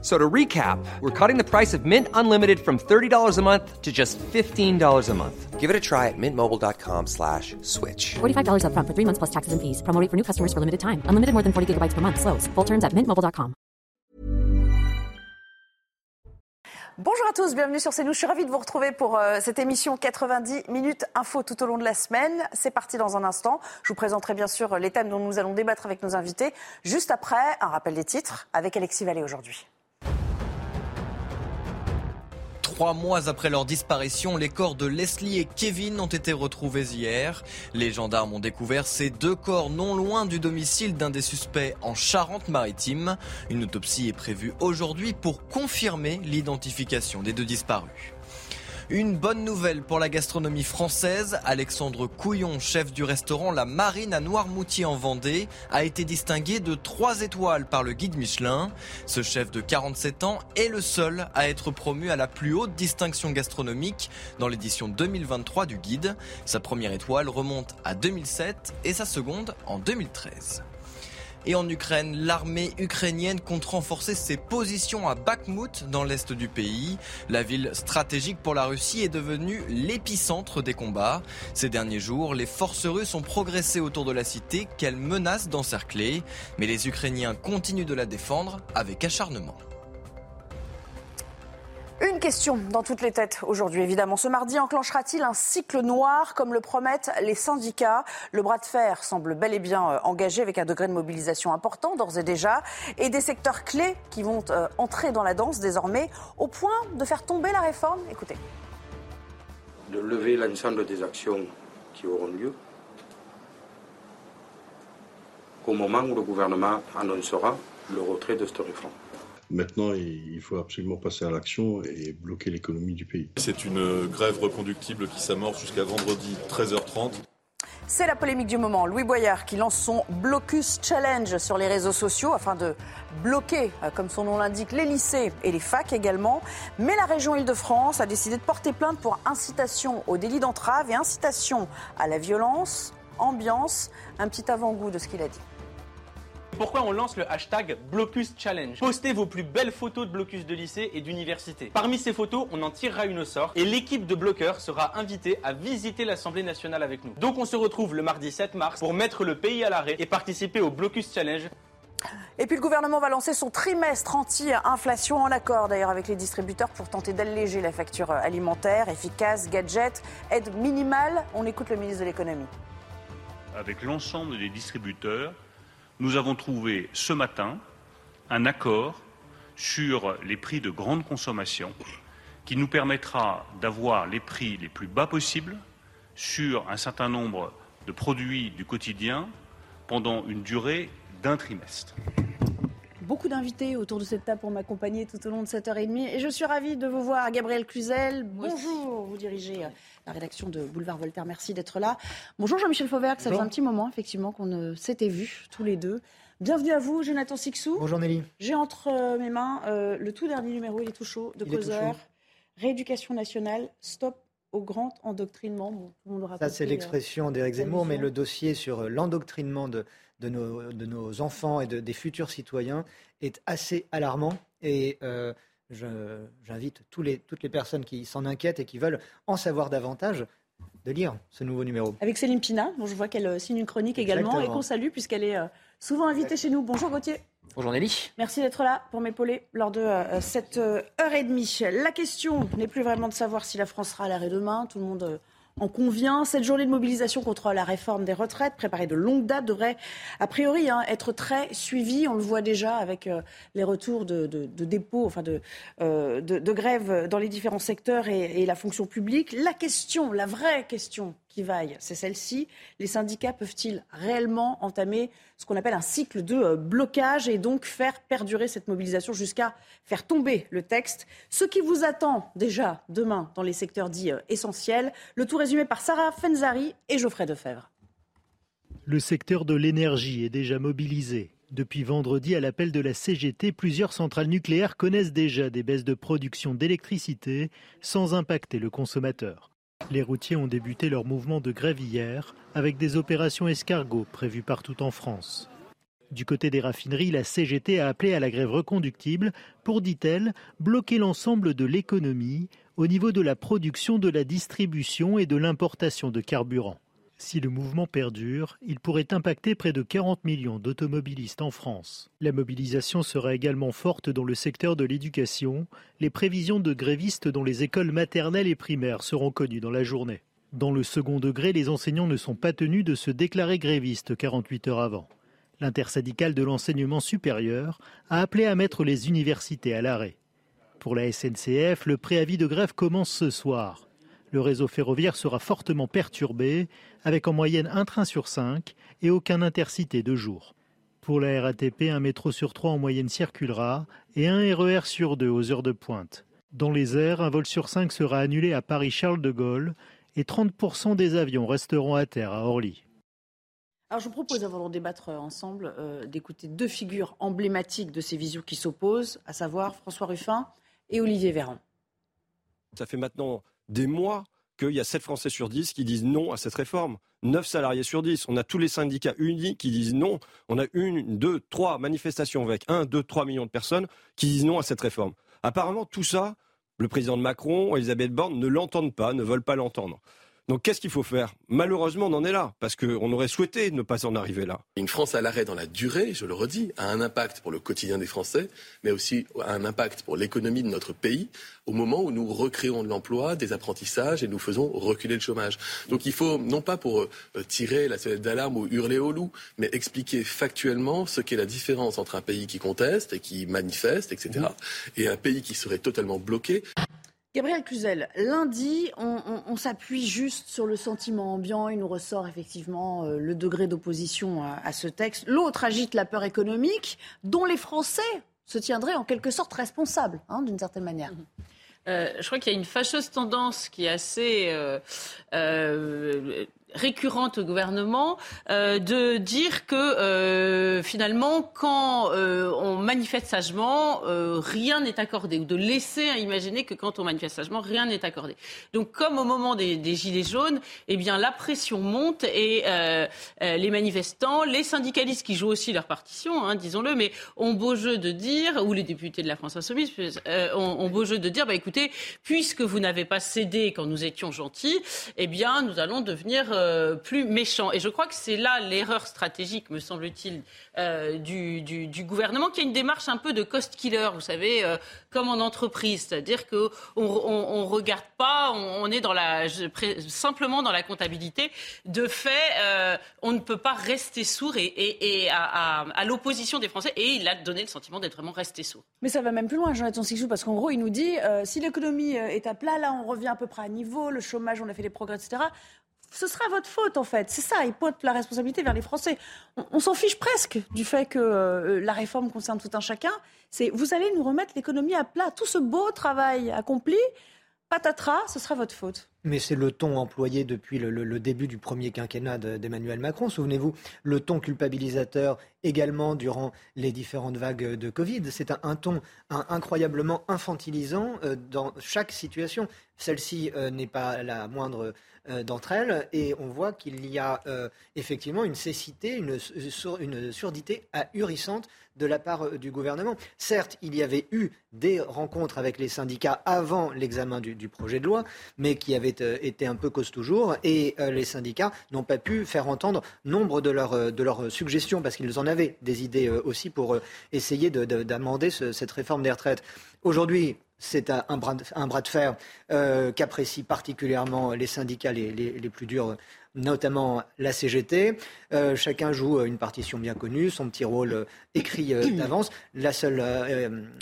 So to recap, we're cutting the price of Mint Unlimited from $30 a month to just $15 a month. Give it a try at mintmobile.com slash switch. $45 upfront for three months plus taxes and fees. Promo rate for new customers for limited time. Unlimited more than 40 gigabytes per month. Slows. Full terms at mintmobile.com. Bonjour à tous, bienvenue sur CNews. Je suis ravie de vous retrouver pour euh, cette émission 90 minutes info tout au long de la semaine. C'est parti dans un instant. Je vous présenterai bien sûr les thèmes dont nous allons débattre avec nos invités. Juste après, un rappel des titres avec Alexis Vallée aujourd'hui. Trois mois après leur disparition, les corps de Leslie et Kevin ont été retrouvés hier. Les gendarmes ont découvert ces deux corps non loin du domicile d'un des suspects en Charente-Maritime. Une autopsie est prévue aujourd'hui pour confirmer l'identification des deux disparus. Une bonne nouvelle pour la gastronomie française. Alexandre Couillon, chef du restaurant La Marine à Noirmoutier en Vendée, a été distingué de trois étoiles par le guide Michelin. Ce chef de 47 ans est le seul à être promu à la plus haute distinction gastronomique dans l'édition 2023 du guide. Sa première étoile remonte à 2007 et sa seconde en 2013. Et en Ukraine, l'armée ukrainienne compte renforcer ses positions à Bakhmut dans l'est du pays. La ville stratégique pour la Russie est devenue l'épicentre des combats. Ces derniers jours, les forces russes ont progressé autour de la cité qu'elles menacent d'encercler. Mais les Ukrainiens continuent de la défendre avec acharnement. Une question dans toutes les têtes aujourd'hui, évidemment. Ce mardi enclenchera-t-il un cycle noir comme le promettent les syndicats? Le bras de fer semble bel et bien euh, engagé avec un degré de mobilisation important d'ores et déjà et des secteurs clés qui vont euh, entrer dans la danse désormais au point de faire tomber la réforme. Écoutez. De lever l'ensemble des actions qui auront lieu au moment où le gouvernement annoncera le retrait de cette réforme. Maintenant, il faut absolument passer à l'action et bloquer l'économie du pays. C'est une grève reconductible qui s'amorce jusqu'à vendredi 13h30. C'est la polémique du moment. Louis Boyard qui lance son Blocus Challenge sur les réseaux sociaux afin de bloquer, euh, comme son nom l'indique, les lycées et les facs également. Mais la région Île-de-France a décidé de porter plainte pour incitation au délit d'entrave et incitation à la violence, ambiance. Un petit avant-goût de ce qu'il a dit. Pourquoi on lance le hashtag Blocus Challenge Postez vos plus belles photos de blocus de lycée et d'université. Parmi ces photos, on en tirera une au sort et l'équipe de bloqueurs sera invitée à visiter l'Assemblée nationale avec nous. Donc on se retrouve le mardi 7 mars pour mettre le pays à l'arrêt et participer au Blocus Challenge. Et puis le gouvernement va lancer son trimestre anti-inflation en accord d'ailleurs avec les distributeurs pour tenter d'alléger la facture alimentaire, efficace, gadget, aide minimale. On écoute le ministre de l'économie. Avec l'ensemble des distributeurs, nous avons trouvé ce matin un accord sur les prix de grande consommation qui nous permettra d'avoir les prix les plus bas possibles sur un certain nombre de produits du quotidien pendant une durée d'un trimestre. Beaucoup d'invités autour de cette table pour m'accompagner tout au long de cette heure et demie. Et je suis ravie de vous voir. Gabriel Cluzel, bonjour. Vous dirigez la rédaction de Boulevard Voltaire. Merci d'être là. Bonjour Jean-Michel Fauvert, ça fait un petit moment effectivement qu'on ne s'était vus tous les deux. Bienvenue à vous, Jonathan Sixou. Bonjour Nelly. J'ai entre euh, mes mains euh, le tout dernier numéro, il est tout chaud, de Causeur. Rééducation nationale, stop au grand endoctrinement. Ça, c'est l'expression d'Éric Zemmour, mais le dossier sur l'endoctrinement de, de nos, enfants et des futurs citoyens est assez alarmant. Et euh, j'invite les, toutes les personnes qui s'en inquiètent et qui veulent en savoir davantage de lire ce nouveau numéro. Avec Céline Pina, dont je vois qu'elle euh, signe une chronique également et qu'on salue puisqu'elle est euh, souvent invitée chez nous. Bonjour Gauthier. Bonjour Nelly. Merci d'être là pour m'épauler lors de cette heure et demie. La question n'est plus vraiment de savoir si la France sera à l'arrêt demain. Tout le monde en convient. Cette journée de mobilisation contre la réforme des retraites, préparée de longue date, devrait a priori hein, être très suivie. On le voit déjà avec euh, les retours de, dépôts, enfin euh, de, de, grève dans les différents secteurs et, et la fonction publique. La question, la vraie question vaille, c'est celle-ci. Les syndicats peuvent-ils réellement entamer ce qu'on appelle un cycle de euh, blocage et donc faire perdurer cette mobilisation jusqu'à faire tomber le texte? Ce qui vous attend déjà demain dans les secteurs dits euh, essentiels. Le tout résumé par Sarah Fenzari et Geoffrey Defebvre. Le secteur de l'énergie est déjà mobilisé. Depuis vendredi, à l'appel de la CGT, plusieurs centrales nucléaires connaissent déjà des baisses de production d'électricité sans impacter le consommateur. Les routiers ont débuté leur mouvement de grève hier avec des opérations escargots prévues partout en France. Du côté des raffineries, la CGT a appelé à la grève reconductible pour, dit-elle, bloquer l'ensemble de l'économie au niveau de la production, de la distribution et de l'importation de carburant. Si le mouvement perdure, il pourrait impacter près de 40 millions d'automobilistes en France. La mobilisation sera également forte dans le secteur de l'éducation. Les prévisions de grévistes dans les écoles maternelles et primaires seront connues dans la journée. Dans le second degré, les enseignants ne sont pas tenus de se déclarer grévistes 48 heures avant. L'intersyndicale de l'enseignement supérieur a appelé à mettre les universités à l'arrêt. Pour la SNCF, le préavis de grève commence ce soir. Le réseau ferroviaire sera fortement perturbé, avec en moyenne un train sur cinq et aucun intercité de jour. Pour la RATP, un métro sur trois en moyenne circulera et un RER sur deux aux heures de pointe. Dans les airs, un vol sur cinq sera annulé à Paris-Charles de Gaulle et 30% des avions resteront à terre à Orly. Alors je vous propose, avant d'en débattre ensemble, euh, d'écouter deux figures emblématiques de ces visions qui s'opposent, à savoir François Ruffin et Olivier Véran. Ça fait maintenant des mois qu'il y a 7 Français sur 10 qui disent non à cette réforme. 9 salariés sur 10. On a tous les syndicats unis qui disent non. On a une, deux, trois manifestations avec 1, 2, 3 millions de personnes qui disent non à cette réforme. Apparemment, tout ça, le président de Macron, Elisabeth Borne ne l'entendent pas, ne veulent pas l'entendre. Donc qu'est-ce qu'il faut faire? Malheureusement, on en est là, parce qu'on aurait souhaité ne pas en arriver là. Une France à l'arrêt dans la durée, je le redis, a un impact pour le quotidien des Français, mais aussi a un impact pour l'économie de notre pays, au moment où nous recréons de l'emploi, des apprentissages, et nous faisons reculer le chômage. Donc il faut, non pas pour euh, tirer la sonnette d'alarme ou hurler au loup, mais expliquer factuellement ce qu'est la différence entre un pays qui conteste et qui manifeste, etc., et un pays qui serait totalement bloqué. Gabriel Cluzel, lundi, on, s'appuie juste sur le sentiment ambiant. Il nous ressort effectivement euh, le degré d'opposition à, ce texte. L'autre agite la peur économique, dont les Français se tiendraient en quelque sorte responsables, hein, d'une certaine manière. Mhm. Euh, je crois qu'il y a une fâcheuse tendance qui est assez euh, récurrente au gouvernement euh, de dire que euh, finalement quand euh, on manifeste sagement rien n'est accordé ou de laisser imaginer que quand on manifeste sagement rien n'est accordé. Donc comme au moment des, gilets jaunes, eh bien la pression monte et les manifestants, les syndicalistes qui jouent aussi leur partition, hein, disons-le, mais ont beau jeu de dire ou les députés de la France insoumise ont, ont, beau jeu de dire bah écoutez puisque vous n'avez pas cédé quand nous étions gentils, eh bien nous allons devenir euh, plus méchant. Et je crois que c'est là l'erreur stratégique, me semble-t-il, euh, du, gouvernement, qui a une démarche un peu de cost killer, vous savez, euh, comme en entreprise. C'est-à-dire qu'on on, regarde pas, on, est simplement dans la comptabilité. De fait, on ne peut pas rester sourd et, à, l'opposition des Français. Et il a donné le sentiment d'être vraiment resté sourd. Mais ça va même plus loin, Jonathan Sixou, parce qu'en gros, il nous dit, si l'économie est à plat, là, on revient à peu près à niveau, le chômage, on a fait des progrès, etc ce sera votre faute en fait. C'est ça, il pointe la responsabilité vers les Français. On, s'en fiche presque du fait que euh, la réforme concerne tout un chacun. C'est vous allez nous remettre l'économie à plat. Tout ce beau travail accompli, patatras, ce sera votre faute. Mais c'est le ton employé depuis le, début du premier quinquennat d'Emmanuel Macron. Souvenez-vous, le ton culpabilisateur également durant les différentes vagues de Covid. C'est un, ton incroyablement infantilisant euh, dans chaque situation. Celle-ci euh, n'est pas la moindre euh, d'entre elles et on voit qu'il y a effectivement une cécité, une, une surdité ahurissante de la part euh, du gouvernement. Certes, il y avait eu des rencontres avec les syndicats avant l'examen du, projet de loi, mais qui avaient euh, été un peu cause toujours, et euh, les syndicats n'ont pas pu faire entendre nombre de leurs, suggestions, parce qu'ils en avaient des idées aussi pour essayer d'amender cette réforme des retraites. Aujourd'hui, c'est un, bras de, fer qu'apprécient particulièrement les syndicats les, les plus durs notamment la CGT. Euh, chacun joue une partition bien connue, son petit rôle euh, écrit euh, d'avance. La seule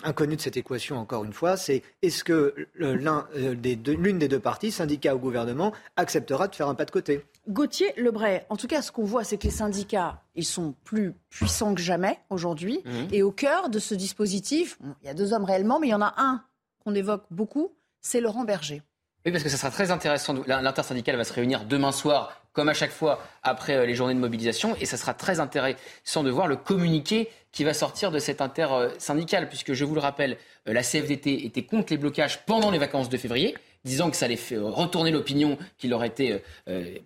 inconnue de cette équation, encore une fois, c'est est-ce que l'un des l'une des deux parties, syndicat ou gouvernement, acceptera de faire un pas de côté? Gauthier Lebray, en tout cas, ce qu'on voit, c'est que les syndicats, ils sont plus puissants que jamais aujourd'hui. Mmh. Et au cœur de ce dispositif, il y a deux hommes réellement, mais il y en a un qu'on évoque beaucoup, c'est Laurent Berger. Oui, parce que ça sera très intéressant. L'intersyndicale va se réunir demain soir comme à chaque fois après les journées de mobilisation. Et ça sera très intéressant de voir le communiqué qui va sortir de cette intersyndical, puisque je vous le rappelle, la CFDT était contre les blocages pendant les vacances de février disant que ça allait retourner l'opinion qui leur était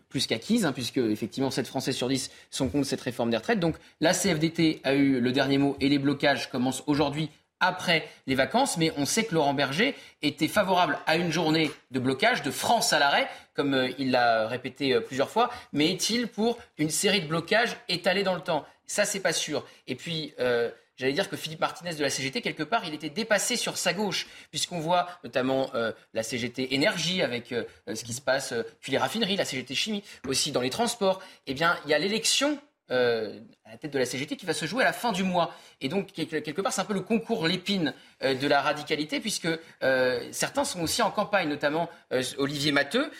plus qu'acquise, hein, puisque effectivement 7 Français sur 10 sont contre cette réforme des retraites. Donc la CFDT a eu le dernier mot et les blocages commencent aujourd'hui après les vacances, mais on sait que Laurent Berger était favorable à une journée de blocage de France à l'arrêt, comme euh, il l'a répété euh, plusieurs fois, mais est-il pour une série de blocages étalés dans le temps? Ça, c'est pas sûr. Et puis, euh, j'allais dire que Philippe Martinez de la CGT, quelque part, il était dépassé sur sa gauche, puisqu'on voit notamment la CGT énergie avec ce qui se passe, puis les raffineries, la CGT chimie aussi dans les transports. Eh bien, il y a l'élection à la tête de la CGT qui va se jouer à la fin du mois. Et donc, quelque part, c'est un peu le concours l'épine euh, de la radicalité, puisque euh, certains sont aussi en campagne, notamment euh, Olivier Matteux,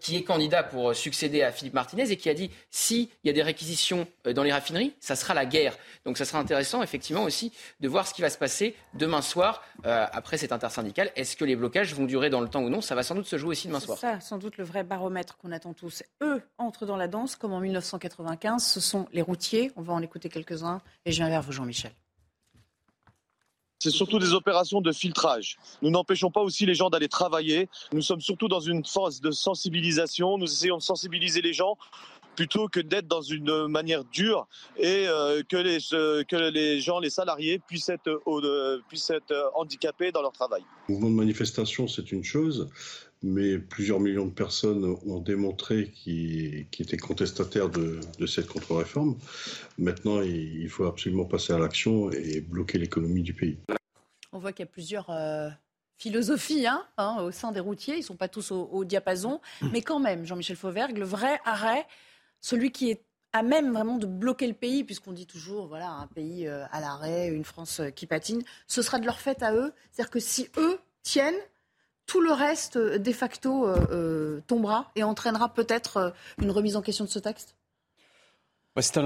qui est candidat pour succéder à Philippe Martinez et qui a dit s'il y a des réquisitions dans les raffineries, ça sera la guerre. Donc, ça sera intéressant, effectivement, aussi de voir ce qui va se passer demain soir après cette intersyndical. Est-ce que les blocages vont durer dans le temps ou non? Ça va sans doute se jouer aussi demain soir. C'est ça, sans doute le vrai baromètre qu'on attend tous. Eux entrent dans la danse comme en 1995. Ce sont les routiers. On va en écouter quelques-uns. Et je viens vers vous, Jean-Michel c'est surtout des opérations de filtrage. Nous n'empêchons pas aussi les gens d'aller travailler. Nous sommes surtout dans une phase de sensibilisation. Nous essayons de sensibiliser les gens plutôt que d'être dans une manière dure et euh, que, les, que les gens, les salariés, puissent être, euh, puissent être handicapés dans leur travail. Le mouvement de manifestation, c'est une chose, mais plusieurs millions de personnes ont démontré qu'ils étaient contestataires de, cette contre-réforme. Maintenant, il faut absolument passer à l'action et bloquer l'économie du pays. On voit qu'il y a plusieurs euh, philosophies hein, hein, au sein des routiers. Ils ne sont pas tous au, diapason. Mais quand même, Jean-Michel Fauvergue, le vrai arrêt, celui qui est à même vraiment de bloquer le pays, puisqu'on dit toujours, voilà, un pays euh, à l'arrêt, une France euh, qui patine, ce sera de leur fait à eux. C'est-à-dire que si eux tiennent, tout le reste, euh, de facto, euh, euh, tombera et entraînera peut-être une remise en question de ce texte? C'est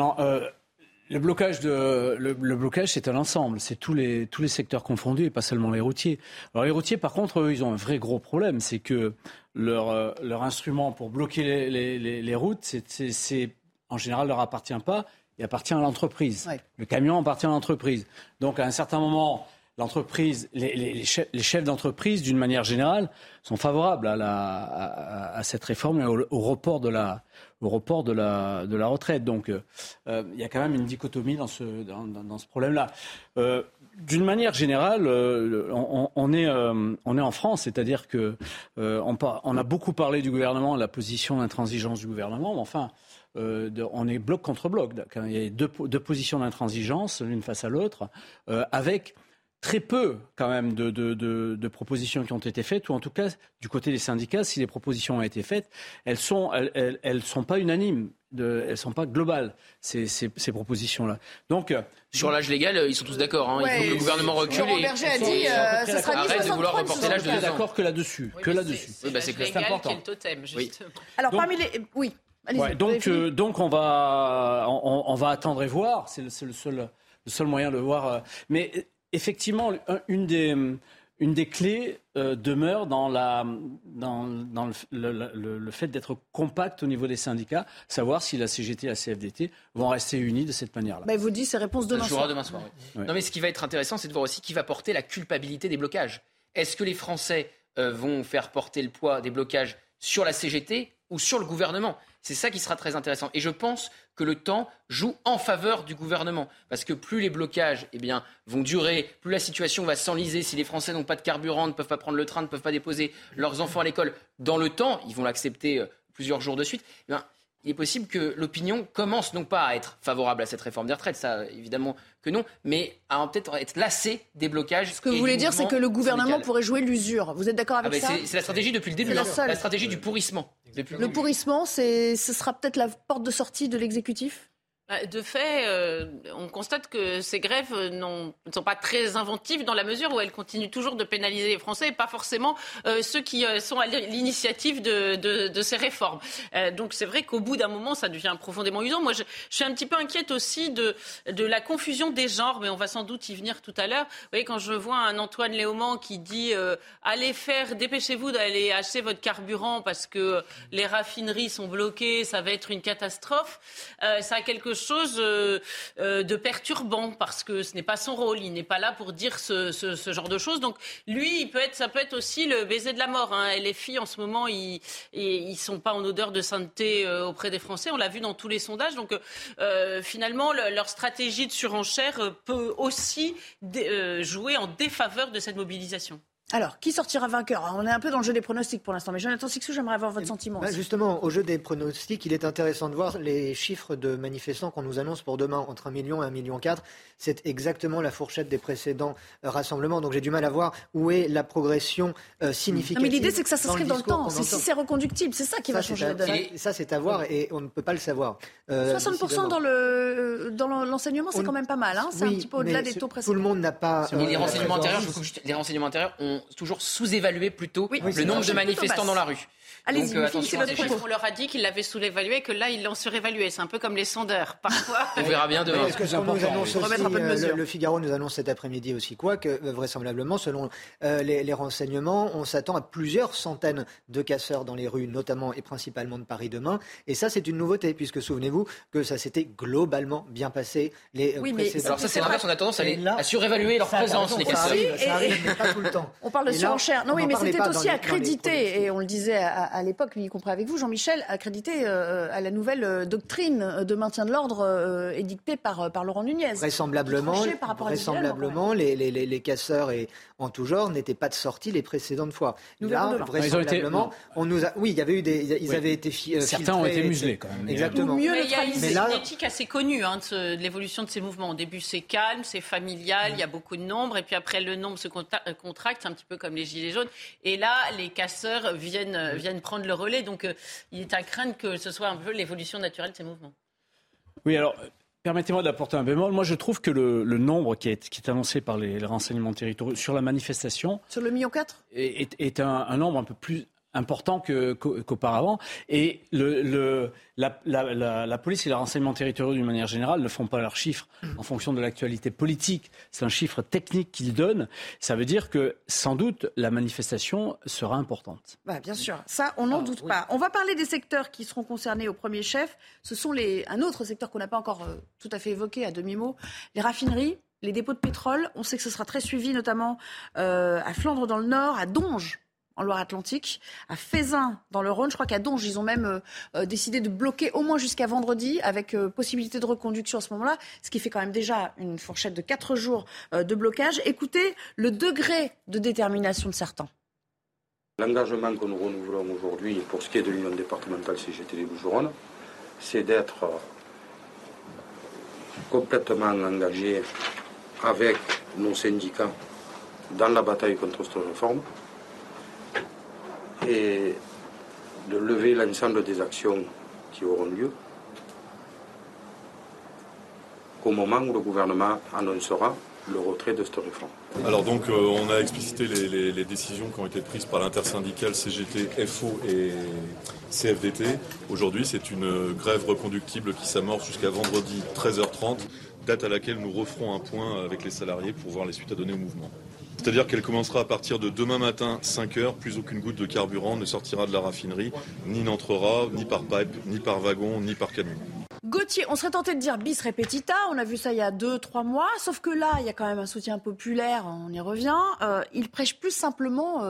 le blocage, de, le, blocage, c'est un ensemble. C'est tous les, tous les secteurs confondus et pas seulement les routiers. Alors les routiers, par contre, eux, ils ont un vrai gros problème. C'est que leur, leur instrument pour bloquer les, les, les routes, c'est, en général, leur appartient pas. Il appartient à l'entreprise. Le camion appartient à l'entreprise. Donc à un certain moment, l'entreprise, les, chefs, d'entreprise, d'une manière générale, sont favorables à, cette réforme et au, report de la, retraite. Donc, euh, euh, il y a quand même une dichotomie dans ce, problème-là. Euh, d'une manière générale, on, est, en France, c'est-à-dire que on, a beaucoup parlé du gouvernement, de la position d'intransigeance du gouvernement, mais enfin. on est bloc contre bloc. Il y a deux positions d'intransigeance, l'une face à l'autre, avec très peu quand même de, de, propositions qui ont été faites, ou en tout cas du côté des syndicats, si les propositions ont été faites, elles sont, elles, elles, sont pas unanimes, de, elles sont pas globales ces, ces, propositions-là. Donc euh, sur l'âge légal, euh, ils sont tous d'accord. Hein. il faut que le gouvernement recule. Laurent Berger a dit, euh, ce sera arrête de vouloir reporter l'âge de D'accord que là-dessus, que là-dessus. Oui, bah, c'est important. le totem, justement. Alors parmi les, oui. Ouais, donc, donc on va, on, on, va attendre et voir. C'est le, le, seul, le seul moyen de voir. Mais effectivement, une des, une des clés euh, demeure dans, la, dans, dans le, fait d'être compact au niveau des syndicats, savoir si la CGT et la CFDT vont rester unis de cette manière-là. Bah, vous dites ces réponses demain soir. demain soir. Non, mais ce qui va être intéressant, c'est de voir aussi qui va porter la culpabilité des blocages. Est-ce que les Français euh, vont faire porter le poids des blocages sur la CGT ou sur le gouvernement c'est ça qui sera très intéressant. Et je pense que le temps joue en faveur du gouvernement. Parce que plus les blocages eh bien, vont durer, plus la situation va s'enliser. Si les Français n'ont pas de carburant, ne peuvent pas prendre le train, ne peuvent pas déposer leurs enfants à l'école dans le temps, ils vont l'accepter euh, plusieurs jours de suite. Eh il est possible que l'opinion commence non pas à être favorable à cette réforme des retraites, ça évidemment que non, mais à peut-être être lassé des blocages. Ce que vous voulez dire, c'est que le gouvernement pourrait jouer l'usure. Vous êtes d'accord avec ah ça? C'est la stratégie depuis le début, la, la, stratégie du pourrissement. le pourrissement, ce sera peut-être la porte de sortie de l'exécutif? De fait, euh, on constate que ces grèves ne sont pas très inventives dans la mesure où elles continuent toujours de pénaliser les Français et pas forcément euh, ceux qui euh, sont à l'initiative de, ces réformes. donc c'est vrai qu'au bout d'un moment, ça devient profondément usant. Moi, je, je, suis un petit peu inquiète aussi de, de la confusion des genres, mais on va sans doute y venir tout à l'heure. Vous voyez, quand je vois un Antoine Léaumont qui dit allez faire, dépêchez-vous d'aller acheter votre carburant parce que les raffineries sont bloquées, ça va être une catastrophe, ça a quelque chose euh, euh, de perturbant parce que ce n'est pas son rôle. Il n'est pas là pour dire ce, genre de choses. Donc lui, peut être, ça peut être aussi le baiser de la mort. Hein. les filles, en ce moment, ils ne sont pas en odeur de sainteté euh, auprès des Français. On l'a vu dans tous les sondages. Donc finalement, leur stratégie de surenchère peut aussi jouer en défaveur de cette mobilisation. Alors, qui sortira vainqueur? On est un peu dans le jeu des pronostics pour l'instant, mais Jonathan Sixou, j'aimerais avoir votre sentiment. Bah, justement, au jeu des pronostics, il est intéressant de voir les chiffres de manifestants qu'on nous annonce pour demain, entre 1 million et 1 million 4. C'est exactement la fourchette des précédents euh, rassemblements, donc j'ai du mal à voir où est la progression euh, significative. mais l'idée, c'est que ça s'inscrit dans, le temps. C'est si c'est reconductible, c'est ça qui va changer la donne. Ça, c'est à voir et on ne peut pas le savoir. 60% euh, dans le dans l'enseignement, c'est quand même pas mal. Hein. c'est un petit peu au-delà des taux précédents. Tout le monde n'a pas. les renseignements intérieurs, les renseignements intérieurs ont toujours sous-évalué plutôt le nombre de manifestants dans la rue. Allez-y, euh, On leur a dit qu'ils l'avaient sous-évalué et que là, ils l'ont surévalué. C'est un peu comme les sondeurs. Parfois. On verra bien demain. que nous annonce aussi, euh, le, Figaro nous annonce cet après-midi aussi quoi Que euh, vraisemblablement, selon les, renseignements, on s'attend à plusieurs centaines de casseurs dans les rues, notamment et principalement de Paris demain. Et ça, c'est une nouveauté, puisque souvenez-vous que ça s'était globalement bien passé. Les oui, mais alors ça, c'est l'inverse. On a tendance à, surévaluer leur présence, les casseurs. Ça arrive, mais pas tout le temps. On parle de surenchère. Non, oui, mais c'était aussi accrédité, et on le disait à à l'époque, y compris avec vous, Jean-Michel, accrédité euh, à la nouvelle euh, doctrine de maintien de l'ordre euh, édictée par, par Laurent Nunez. Vraisemblablement, vraisemblablement les, les, les, casseurs et en tout genre n'étaient pas de sortie les précédentes fois. Nous Là, vraisemblablement, on nous a... oui, il y avait eu des, ils avaient été certains ont été muselés quand même. Exactement. mais il y a une éthique assez connue hein, de, l'évolution de ces mouvements. Au début, c'est calme, c'est familial, il y a beaucoup de nombres, et puis après, le nombre se contracte, un petit peu comme les gilets jaunes. Et là, les casseurs viennent viennent prendre le relais. Donc, euh, il est à craindre que ce soit un peu l'évolution naturelle de ces mouvements. Oui, alors. Permettez-moi d'apporter un bémol. Moi, je trouve que le, nombre qui est, qui est, annoncé par les, renseignements territoriaux sur la manifestation. Sur le million 4 Est, est un, un, nombre un peu plus important qu'auparavant. et le, la, police et les renseignements territoriaux, d'une manière générale, ne font pas leurs chiffres en fonction de l'actualité politique. C'est un chiffre technique qu'ils donnent. Ça veut dire que, sans doute, la manifestation sera importante. Bah, bien sûr, ça, on n'en ah, doute pas. On va parler des secteurs qui seront concernés au premier chef. Ce sont les, un autre secteur qu'on n'a pas encore euh, tout à fait évoqué à demi-mot, les raffineries les dépôts de pétrole. On sait que ce sera très suivi, notamment euh, à Flandre dans le Nord, à Donge en Loire-Atlantique, à Fézin dans le Rhône. Je crois qu'à Donge, ils ont même euh, euh, décidé de bloquer au moins jusqu'à vendredi, avec euh, possibilité de reconduction à ce moment-là, ce qui fait quand même déjà une fourchette de quatre jours de blocage. Écoutez le degré de détermination de certains. L'engagement que nous renouvelons aujourd'hui pour ce qui est de l'Union départementale CGT des Bouches-du-Rhône, c'est d'être complètement engagé avec nos syndicats dans la bataille contre cette réforme et de lever l'ensemble des actions qui auront lieu au moment où le gouvernement annoncera le retrait de cette réforme. Alors donc euh, on a explicité les, décisions qui ont été prises par l'intersyndicale CGT, FO et CFDT. Aujourd'hui c'est une grève reconductible qui s'amorce jusqu'à vendredi 13h30, date à laquelle nous referons un point avec les salariés pour voir les suites à donner au mouvement. C'est-à-dire qu'elle commencera à partir de demain matin, 5 heures, plus aucune goutte de carburant ne sortira de la raffinerie, ni n'entrera, ni par pipe, ni par wagon, ni par camion. Gauthier, on serait tenté de dire bis repetita, on a vu ça il y a 2-3 mois, sauf que là, il y a quand même un soutien populaire, on y revient. Euh, ils prêchent plus simplement euh,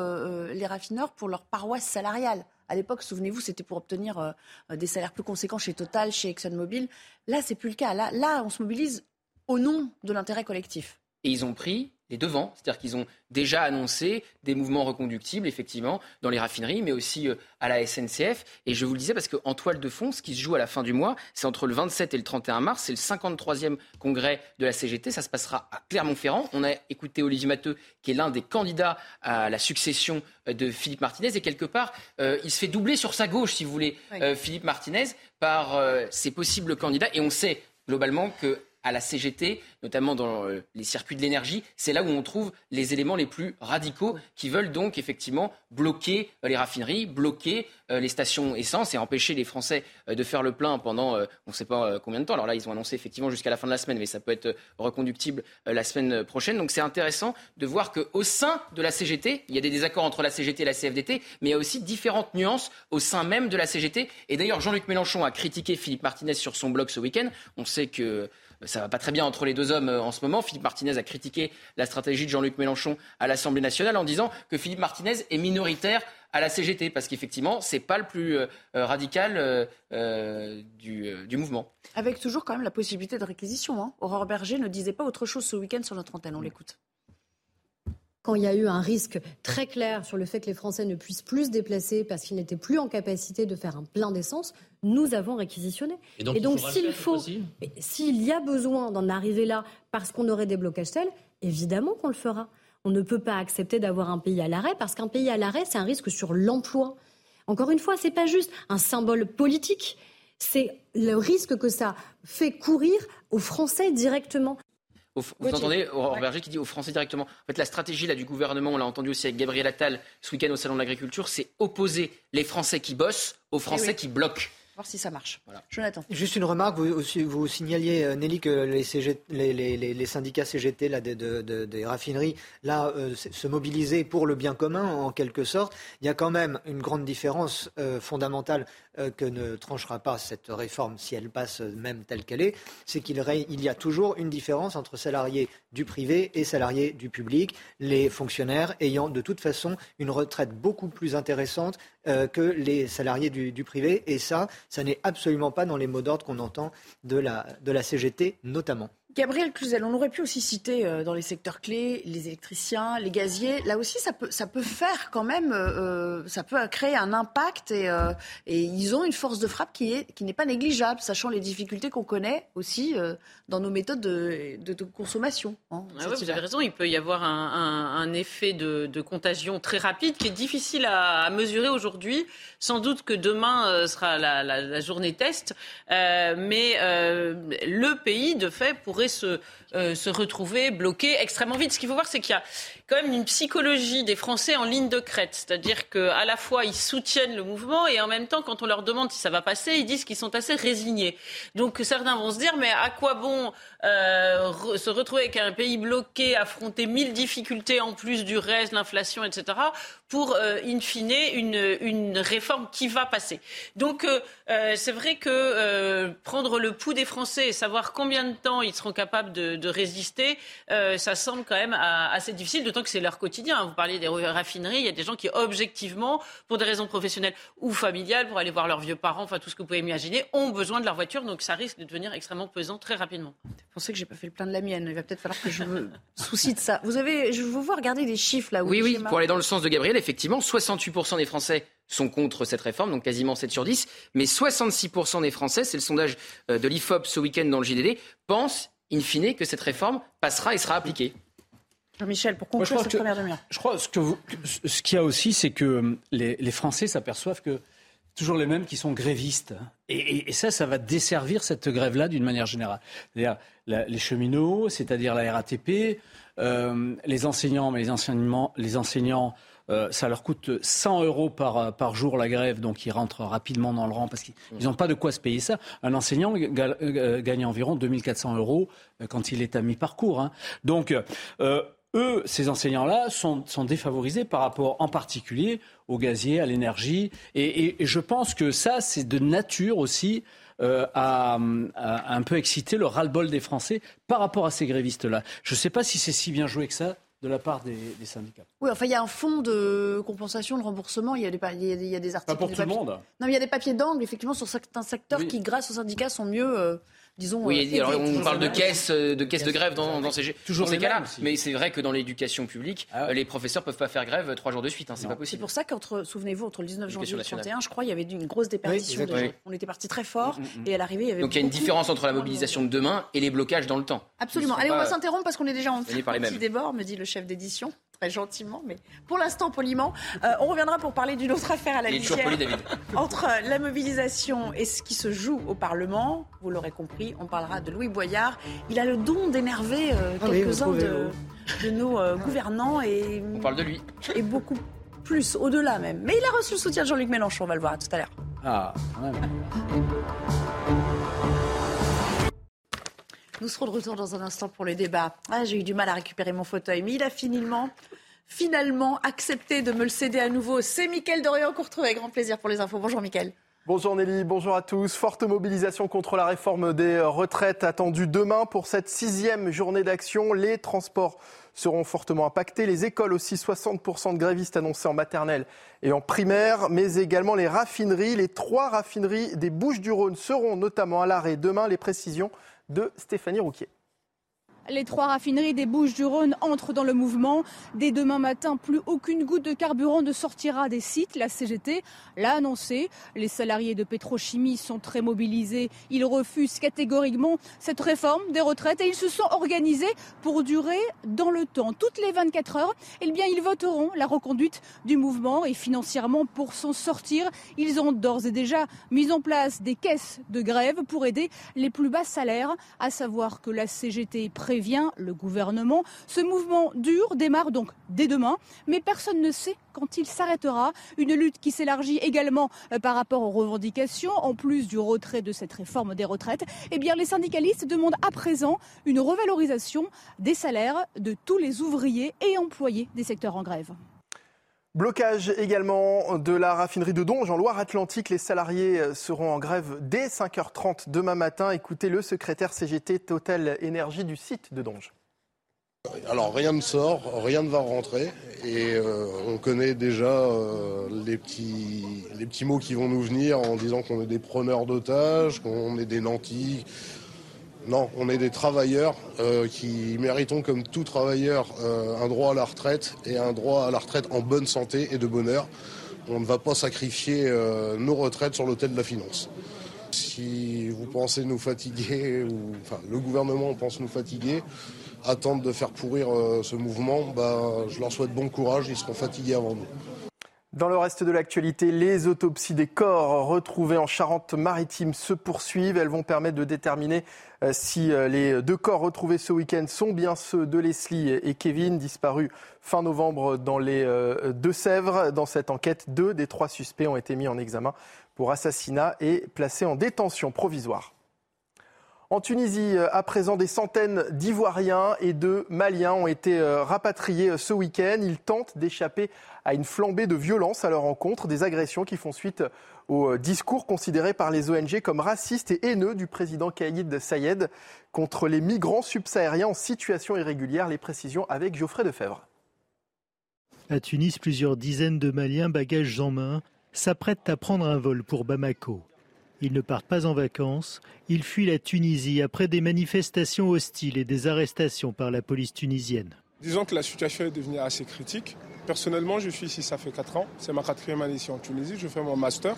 euh, les raffineurs pour leur paroisse salariale. À l'époque, souvenez-vous, c'était pour obtenir des salaires plus conséquents chez Total, chez ExxonMobil. Là, c'est plus le cas. Là, là, on se mobilise au nom de l'intérêt collectif. Et ils ont pris les devants, c'est-à-dire qu'ils ont déjà annoncé des mouvements reconductibles, effectivement, dans les raffineries, mais aussi euh, à la SNCF. Et je vous le disais parce qu'en toile de fond, ce qui se joue à la fin du mois, c'est entre le 27 et le 31 mars, c'est le 53e congrès de la CGT, ça se passera à Clermont-Ferrand. On a écouté Olivier Matteux, qui est l'un des candidats à la succession euh, de Philippe Martinez, et quelque part, euh, il se fait doubler sur sa gauche, si vous voulez, Philippe Martinez, par ses possibles candidats. Et on sait globalement que à la CGT, notamment dans euh, les circuits de l'énergie, c'est là où on trouve les éléments les plus radicaux qui veulent donc effectivement bloquer euh, les raffineries, bloquer euh, les stations essence et empêcher les Français de faire le plein pendant on ne sait pas combien de temps. Alors là, ils ont annoncé effectivement jusqu'à la fin de la semaine, mais ça peut être reconductible la semaine prochaine. Donc c'est intéressant de voir qu'au sein de la CGT, il y a des désaccords entre la CGT et la CFDT, mais il y a aussi différentes nuances au sein même de la CGT. Et d'ailleurs, Jean-Luc Mélenchon a critiqué Philippe Martinez sur son blog ce week-end. On sait que ça va pas très bien entre les deux hommes euh, en ce moment. Philippe Martinez a critiqué la stratégie de Jean-Luc Mélenchon à l'Assemblée nationale en disant que Philippe Martinez est minoritaire à la CGT, parce qu'effectivement, c'est pas le plus euh, euh, radical du, mouvement. Avec toujours quand même la possibilité de réquisition. Hein. Aurore Berger ne disait pas autre chose ce week-end sur notre antenne. On l'écoute quand il y a eu un risque très clair sur le fait que les Français ne puissent plus se déplacer parce qu'ils n'étaient plus en capacité de faire un plein d'essence, nous avons réquisitionné. Et donc, s'il faut, s'il y a besoin d'en arriver là parce qu'on aurait des blocages tels, évidemment qu'on le fera. On ne peut pas accepter d'avoir un pays à l'arrêt parce qu'un pays à l'arrêt, c'est un risque sur l'emploi. Encore une fois, c'est pas juste un symbole politique, c'est le risque que ça fait courir aux Français directement vous entendez Aurore Berger qui dit aux Français directement. En fait, la stratégie là, du gouvernement, on l'a entendu aussi avec Gabriel Attal ce week-end au Salon de l'Agriculture, c'est opposer les Français qui bossent aux Français eh qui bloquent voir si ça marche. Voilà. Jonathan. Juste une remarque, vous, vous signaliez, euh, Nelly, que les, les, syndicats CGT là, des raffineries là, euh, se mobilisaient pour le bien commun, en quelque sorte. Il y a quand même une grande différence euh, fondamentale que ne tranchera pas cette réforme si elle passe même telle qu'elle est, c'est qu'il il y a toujours une différence entre salariés du privé et salariés du public, les fonctionnaires ayant de toute façon une retraite beaucoup plus intéressante que les salariés du, privé. Et ça, ça n'est absolument pas dans les mots d'ordre qu'on entend de la CGT notamment. Gabriel Cluzel, on aurait pu aussi citer euh, dans les secteurs clés les électriciens, les gaziers. Là aussi, ça peut, ça peut faire quand même, euh, euh, ça peut créer un impact et, et, ils ont une force de frappe qui, est, qui n'est pas négligeable, sachant les difficultés qu'on connaît aussi dans nos méthodes de, de, consommation. Hein, ah vous avez raison, il peut y avoir un, un, effet de, de, contagion très rapide qui est difficile à, à mesurer aujourd'hui. Sans doute que demain sera la, la, la journée test, mais le pays, de fait, pourrait se, euh, se retrouver bloqué extrêmement vite. Ce qu'il faut voir, c'est qu'il y a quand même une psychologie des Français en ligne de crête. C'est-à-dire qu'à la fois, ils soutiennent le mouvement et en même temps, quand on leur demande si ça va passer, ils disent qu'ils sont assez résignés. Donc certains vont se dire, mais à quoi bon euh, se retrouver avec un pays bloqué, affronter mille difficultés en plus du reste, l'inflation, etc., pour, euh, in fine, une, une, réforme qui va passer. Donc euh, c'est vrai que prendre le pouls des Français et savoir combien de temps ils seront capables de, de résister, ça semble quand même assez difficile, d'autant que c'est leur quotidien. Vous parliez des raffineries, il y a des gens qui, objectivement, pour des raisons professionnelles ou familiales, pour aller voir leurs vieux parents, enfin tout ce que vous pouvez imaginer, ont besoin de leur voiture, donc ça risque de devenir extrêmement pesant très rapidement. Vous pensez que j'ai pas fait le plein de la mienne Il va peut-être falloir que je me soucie de ça. Vous avez, je vous vois regarder des chiffres là. oui, oui, pour aller dans le sens de Gabriel, effectivement, 68% des Français sont contre cette réforme, donc quasiment 7 sur 10, mais 66% des Français, c'est le sondage euh, de l'IFOP ce week-end dans le JDD, pensent in fine que cette réforme passera et sera appliquée. Jean-Michel, pour conclure cette première demi-heure. Je crois que ce, ce qu'il y a aussi, c'est que hum, les, les Français s'aperçoivent que toujours les mêmes qui sont grévistes. Et, ça, ça va desservir cette grève-là d'une manière générale. C'est-à-dire les cheminots, c'est-à-dire la RATP, euh, les enseignants, mais les, enseignements, les enseignants, euh, ça leur coûte 100 euros par, jour la grève, donc ils rentrent rapidement dans le rang parce qu'ils n'ont pas de quoi se payer ça. Un enseignant euh, gagne environ 2400 euros quand il est à mi-parcours. Hein. Donc, eux, ces enseignants-là, sont, défavorisés par rapport en particulier au gazier, à l'énergie. Et, je pense que ça, c'est de nature aussi euh, à, un peu exciter le ras-le-bol des Français par rapport à ces grévistes-là. Je ne sais pas si c'est si bien joué que ça de la part des, syndicats. Oui, enfin, il y a un fonds de compensation, de remboursement, il y a des, il y a des articles. Pas pour tout le monde. Non, mais il y a des papiers d'angle, effectivement, sur certains secteurs qui, grâce aux syndicats, sont mieux. Euh, oui, euh, alors on parle de caisses, euh, de caisses de grève dans, ces, Toujours ces cas-là. Mais c'est vrai que dans l'éducation publique, ah les professeurs peuvent pas faire grève trois jours de suite. Hein, c'est pas possible. C'est pour ça qu'entre, souvenez-vous, entre le 19 janvier et le 31, je crois, il y avait une grosse déperdition. On était parti très fort mm, mm, mm. et à l'arrivée, il y avait. Donc il y a une différence entre la mobilisation de demain et les blocages dans le temps. Absolument. Allez, on va s'interrompre parce qu'on est déjà en train de débord, me dit le chef d'édition. Très gentiment, mais pour l'instant poliment. Euh, on reviendra pour parler d'une autre affaire à la litière. Entre la mobilisation et ce qui se joue au Parlement, vous l'aurez compris, on parlera de Louis Boyard. Il a le don d'énerver euh, ah quelques-uns de, nos euh, gouvernants et on parle de lui et beaucoup plus au-delà même. Mais il a reçu le soutien de Jean-Luc Mélenchon. On va le voir tout à l'heure. Ah, Nous serons de retour dans un instant pour le débat. Ah, j'ai eu du mal à récupérer mon fauteuil, mais il a finalement, finalement accepté de me le céder à nouveau. C'est Mickaël Dorian qu'on retrouve avec grand plaisir pour les infos. Bonjour Mickaël. Bonjour Nelly, bonjour à tous. Forte mobilisation contre la réforme des retraites attendue demain pour cette sixième journée d'action. Les transports seront fortement impactés, les écoles aussi, 60% de grévistes annoncés en maternelle et en primaire, mais également les raffineries. Les trois raffineries des Bouches-du-Rhône seront notamment à l'arrêt demain. Les précisions de Stéphanie Rouquier. Les trois raffineries des Bouches-du-Rhône entrent dans le mouvement. Dès demain matin, plus aucune goutte de carburant ne sortira des sites. La CGT l'a annoncé. Les salariés de Pétrochimie sont très mobilisés. Ils refusent catégoriquement cette réforme des retraites et ils se sont organisés pour durer dans le temps. Toutes les 24 heures, eh bien, ils voteront la reconduite du mouvement et financièrement pour s'en sortir. Ils ont d'ores et déjà mis en place des caisses de grève pour aider les plus bas salaires, à savoir que la CGT prévoit vient le gouvernement. Ce mouvement dur démarre donc dès demain, mais personne ne sait quand il s'arrêtera. Une lutte qui s'élargit également euh, par rapport aux revendications, en plus du retrait de cette réforme des retraites. Eh bien, les syndicalistes demandent à présent une revalorisation des salaires de tous les ouvriers et employés des secteurs en grève. Blocage également de la raffinerie de Donge en Loire-Atlantique. Les salariés seront en grève dès 5h30 demain matin. Écoutez le secrétaire CGT Total Énergie du site de Donge. Alors rien ne sort, rien ne va rentrer et euh, on connaît déjà euh, les, petits, les petits mots qui vont nous venir en disant qu'on est des preneurs d'otages, qu'on est des nantis, non, on est des travailleurs euh, qui méritons, comme tout travailleur, euh, un droit à la retraite et un droit à la retraite en bonne santé et de bonheur. On ne va pas sacrifier euh, nos retraites sur l'autel de la finance. Si vous pensez nous fatiguer, ou enfin le gouvernement pense nous fatiguer, attendre de faire pourrir ce mouvement, bah, je leur souhaite bon courage, ils seront fatigués avant nous. Dans le reste de l'actualité, les autopsies des corps retrouvés en Charente-Maritime se poursuivent. Elles vont permettre de déterminer euh, si euh, les deux corps retrouvés ce week-end sont bien ceux de Leslie et Kevin, disparus fin novembre dans les euh, Deux-Sèvres. Dans cette enquête, deux des trois suspects ont été mis en examen pour assassinat et placés en détention provisoire. En Tunisie, à présent, des centaines d'Ivoiriens et de Maliens ont été rapatriés ce week-end. Ils tentent d'échapper à une flambée de violence à leur encontre, des agressions qui font suite au discours considéré par les ONG comme raciste et haineux du président Kaïd Sayed contre les migrants subsahariens en situation irrégulière. Les précisions avec Geoffrey Defebvre. À Tunis, plusieurs dizaines de Maliens, bagages en main, s'apprêtent à prendre un vol pour Bamako. Ils ne partent pas en vacances, ils fuient la Tunisie après des manifestations hostiles et des arrestations par la police tunisienne. Disons que la situation est devenue assez critique. Personnellement, je suis ici, ça fait 4 ans. C'est ma quatrième année ici en Tunisie. Je fais mon master.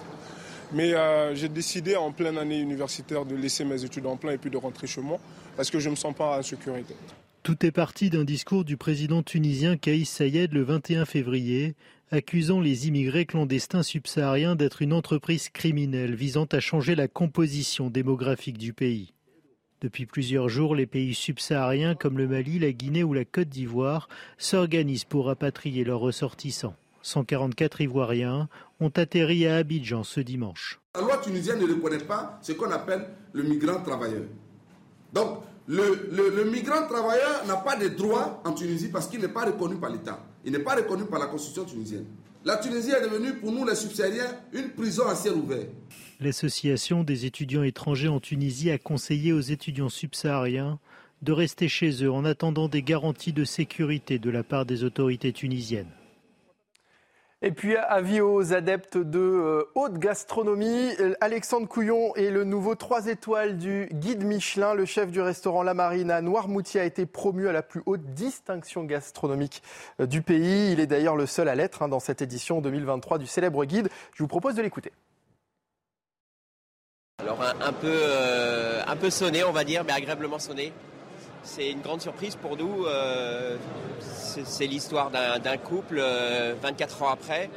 Mais euh, j'ai décidé en pleine année universitaire de laisser mes études en plein et puis de rentrer chez moi parce que je ne me sens pas en sécurité. Tout est parti d'un discours du président tunisien Kaïs Sayed le 21 février, accusant les immigrés clandestins subsahariens d'être une entreprise criminelle visant à changer la composition démographique du pays. Depuis plusieurs jours, les pays subsahariens comme le Mali, la Guinée ou la Côte d'Ivoire s'organisent pour rapatrier leurs ressortissants. 144 Ivoiriens ont atterri à Abidjan ce dimanche. La loi tunisienne ne reconnaît pas ce qu'on appelle le migrant travailleur. Donc, le, migrant travailleur n'a pas de droits en Tunisie parce qu'il n'est pas reconnu par l'État. Il n'est pas reconnu par la constitution tunisienne. La Tunisie est devenue pour nous les subsahariens une prison à ciel ouvert. L'Association des étudiants étrangers en Tunisie a conseillé aux étudiants subsahariens de rester chez eux en attendant des garanties de sécurité de la part des autorités tunisiennes. Et puis avis aux adeptes de euh, haute gastronomie, Alexandre Couillon est le nouveau 3 étoiles du guide Michelin. Le chef du restaurant La Marine à Noirmoutier a été promu à la plus haute distinction gastronomique euh, du pays. Il est d'ailleurs le seul à l'être hein, dans cette édition 2023 du célèbre guide. Je vous propose de l'écouter. Alors un, peu, euh, un peu sonné, on va dire, mais agréablement sonné. C'est une grande surprise pour nous. c'est l'histoire d'un couple 24 ans après.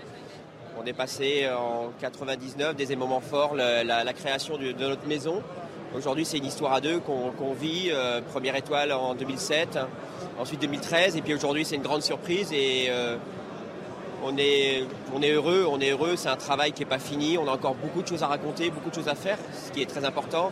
On est passé en 99 des moments forts, la, création de, notre maison. Aujourd'hui, c'est une histoire à deux qu'on vit. première étoile en 2007, ensuite 2013, et puis aujourd'hui, c'est une grande surprise. Et on est, on est heureux, on est heureux. C'est un travail qui n'est pas fini. On a encore beaucoup de choses à raconter, beaucoup de choses à faire, ce qui est très important.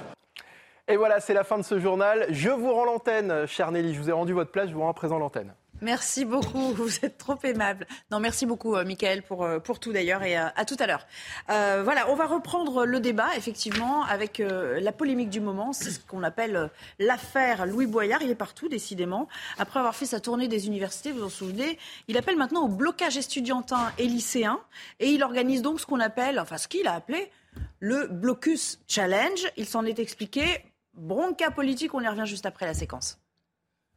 Et voilà, c'est la fin de ce journal. Je vous rends l'antenne, cher Nelly. Je vous ai rendu votre place, je vous rends présent l'antenne. Merci beaucoup, vous êtes trop aimable. Non, merci beaucoup, euh, Michael, pour, euh, pour tout d'ailleurs, et euh, à, tout à l'heure. voilà, on va reprendre le débat, effectivement, avec la polémique du moment. C'est ce qu'on appelle l'affaire Louis Boyard. Il est partout, décidément. Après avoir fait sa tournée des universités, vous vous en souvenez, il appelle maintenant au blocage estudiantin et lycéen, et il organise donc ce qu'on appelle, enfin ce qu'il a appelé le Blocus Challenge. Il s'en est expliqué. Bronca politique, on y revient juste après la séquence.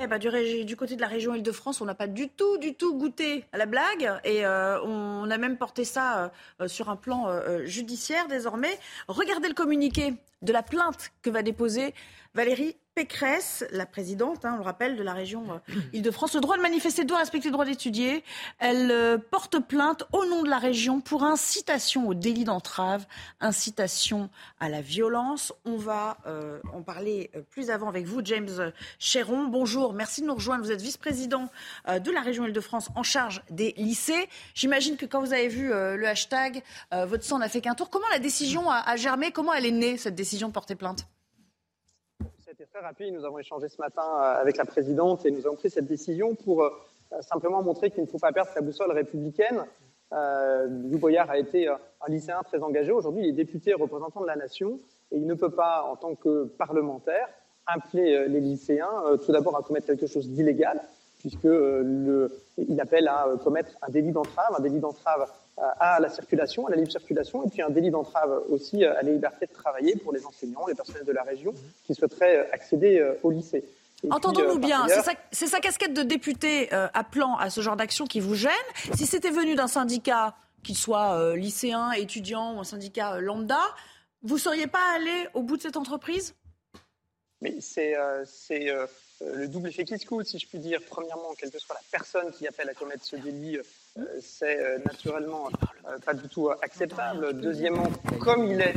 eh ben, du, côté de la région Île-de-France, on n'a pas du tout, du tout goûté à la blague et euh, on a même porté ça euh, sur un plan euh, judiciaire désormais. Regardez le communiqué de la plainte que va déposer Valérie Pécresse, la présidente, hein, on le rappelle, de la région euh, Île-de-France, le droit de manifester doit respecter le droit d'étudier. Elle euh, porte plainte au nom de la région pour incitation au délit d'entrave, incitation à la violence. On va euh, en parler plus avant avec vous, James Chéron. Bonjour, merci de nous rejoindre. Vous êtes vice-président de la région Île-de-France en charge des lycées. J'imagine que quand vous avez vu le hashtag, votre sang n'a fait qu'un tour. Comment la décision a germé? Comment elle est née, cette décision de porter plainte? Très rapide. Nous avons échangé ce matin euh, avec la présidente et nous avons pris cette décision pour euh, simplement montrer qu'il ne faut pas perdre sa boussole républicaine. Euh, Louis Boyard a été un lycéen très engagé. Aujourd'hui, il est député représentant de la nation et il ne peut pas, en tant que parlementaire, appeler les lycéens tout d'abord à commettre quelque chose d'illégal, puisqu'il appelle à commettre un délit d'entrave, un délit d'entrave à la circulation, à la libre circulation, et puis un délit d'entrave aussi à la liberté de travailler pour les enseignants, les personnels de la région qui souhaiteraient accéder euh, au lycée. Entendons-nous euh, bien, c'est sa, casquette de député euh, appelant à ce genre d'action qui vous gêne. Si c'était venu d'un syndicat, qu'il soit lycéen, étudiant ou un syndicat lambda, vous ne seriez pas allé au bout de cette entreprise? Mais c'est le double effet qui se coûte, si je puis dire. Premièrement, quelle que soit la personne qui appelle à commettre ce délit, euh, c'est euh, naturellement euh, pas du tout acceptable. Deuxièmement, comme il est,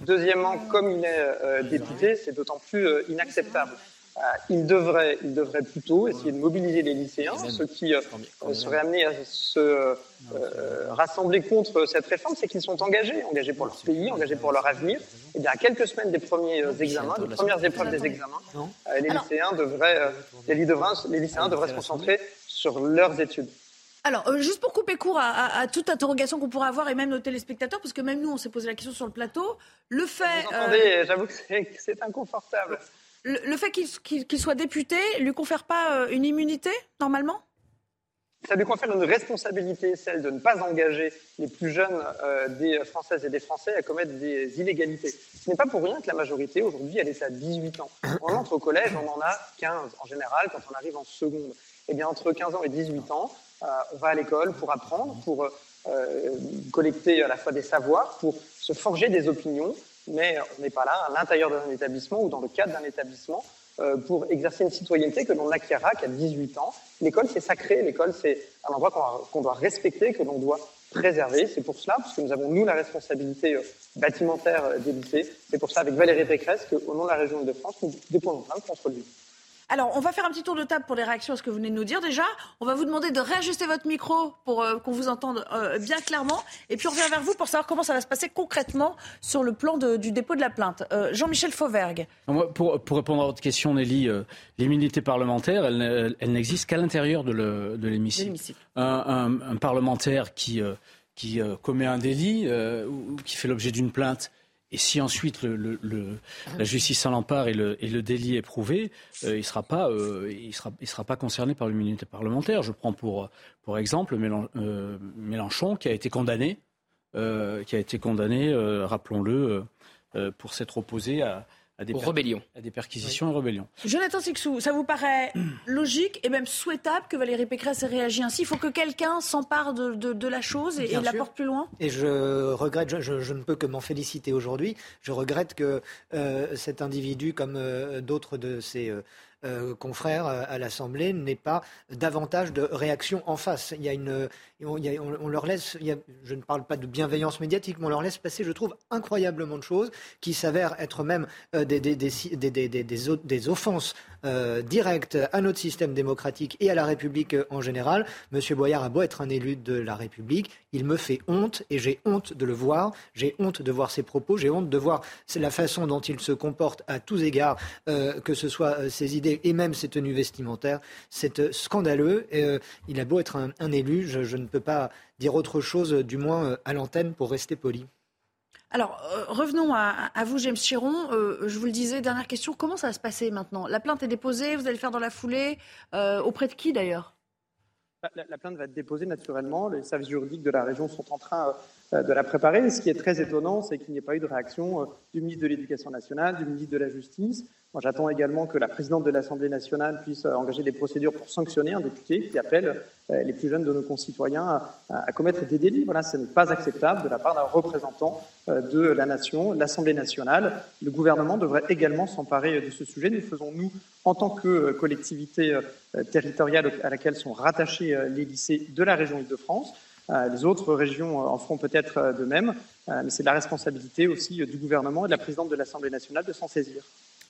deuxièmement, comme il est député, c'est d'autant plus inacceptable. Il devrait, il devrait plutôt essayer de mobiliser les lycéens, ceux qui seraient amenés à se rassembler contre cette réforme, c'est qu'ils sont engagés, engagés pour leur pays, engagés pour leur avenir. Et bien, à quelques semaines des premiers examens, des premières épreuves des examens, les lycéens devraient, les lycéens devraient se concentrer sur leurs études. Alors, euh, juste pour couper court à, toute interrogation qu'on pourrait avoir, et même nos téléspectateurs, parce que même nous, on s'est posé la question sur le plateau, le fait... Vous entendez, j'avoue que c'est inconfortable. Le, fait qu'il soit député lui confère pas euh, une immunité, normalement? Ça lui confère une responsabilité, celle de ne pas engager les plus jeunes euh, des Françaises et des Français à commettre des illégalités. Ce n'est pas pour rien que la majorité, aujourd'hui, elle est à 18 ans. On entre au collège, on en a 15 en général quand on arrive en seconde. Eh bien, entre 15 ans et 18 ans, euh, on va à l'école pour apprendre, pour euh, collecter à la fois des savoirs, pour se forger des opinions, mais on n'est pas là à l'intérieur d'un établissement ou dans le cadre d'un établissement euh, pour exercer une citoyenneté que l'on n'acquérera qu'à 18 ans. L'école, c'est sacré, l'école, c'est un endroit qu'on doit respecter, que l'on doit préserver. C'est pour cela, puisque nous avons, nous, la responsabilité bâtimentaire des lycées, c'est pour ça, avec Valérie Pécresse, qu'au nom de la région de France, nous déposons plainte contre lui. Alors, on va faire un petit tour de table pour les réactions à ce que vous venez de nous dire. Déjà, on va vous demander de réajuster votre micro pour euh, qu'on vous entende euh, bien clairement. Et puis, on revient vers vous pour savoir comment ça va se passer concrètement sur le plan du dépôt de la plainte. Euh, Jean-Michel Fauvergue. Pour, répondre à votre question, Nelly, l'immunité parlementaire, elle, n'existe qu'à l'intérieur de l'hémicycle. Un, un, parlementaire qui, qui commet un délit ou qui fait l'objet d'une plainte Et si ensuite la justice s'en empare et le, délit est prouvé, il ne sera, pas, il sera, pas concerné par l'immunité parlementaire. Je prends pour, exemple Mélenchon qui a été condamné, qui a été condamné, rappelons-le, pour s'être opposé à, à des, à des perquisitions et rébellions. Jonathan Sixou, ça vous paraît logique et même souhaitable que Valérie Pécresse ait réagi ainsi? Il faut que quelqu'un s'empare de, de, la chose et, la porte plus loin? Et je regrette, je, ne peux que m'en féliciter aujourd'hui, je regrette que euh, cet individu, comme euh, d'autres de ses... Euh, euh, confrères euh, à l'Assemblée n'aient pas davantage de réaction en face. Il y a une, on, leur laisse, je ne parle pas de bienveillance médiatique, mais on leur laisse passer, je trouve, incroyablement de choses qui s'avèrent être même des, offenses directes à notre système démocratique et à la République en général. Monsieur Boyard a beau être un élu de la République, il me fait honte et j'ai honte de le voir. J'ai honte de voir ses propos, j'ai honte de voir la façon dont il se comporte à tous égards, que ce soit ses idées et, même ses tenues vestimentaires. C'est euh, scandaleux. Et, euh, il a beau être un, élu, je, ne peux pas dire autre chose, du moins euh, à l'antenne, pour rester poli. Alors, revenons à, vous, James Chiron. je vous le disais, dernière question, comment ça va se passer maintenant? La plainte est déposée, vous allez le faire dans la foulée. auprès de qui d'ailleurs? La, la, plainte va être déposée naturellement. Les services juridiques de la région sont en train de la préparer. Ce qui est très étonnant, c'est qu'il n'y ait pas eu de réaction du ministre de l'Éducation nationale, du ministre de la Justice. J'attends également que la présidente de l'Assemblée nationale puisse euh, engager des procédures pour sanctionner un député qui appelle euh, les plus jeunes de nos concitoyens à, commettre des délits. Voilà, ce n'est pas acceptable de la part d'un représentant euh, de la nation, l'Assemblée nationale. Le gouvernement devrait également s'emparer de ce sujet. Nous faisons, nous, en tant que collectivité territoriale à laquelle sont rattachés les lycées de la région Île-de-France. Les autres régions en feront peut-être de même, mais c'est la responsabilité aussi du gouvernement et de la présidente de l'Assemblée nationale de s'en saisir.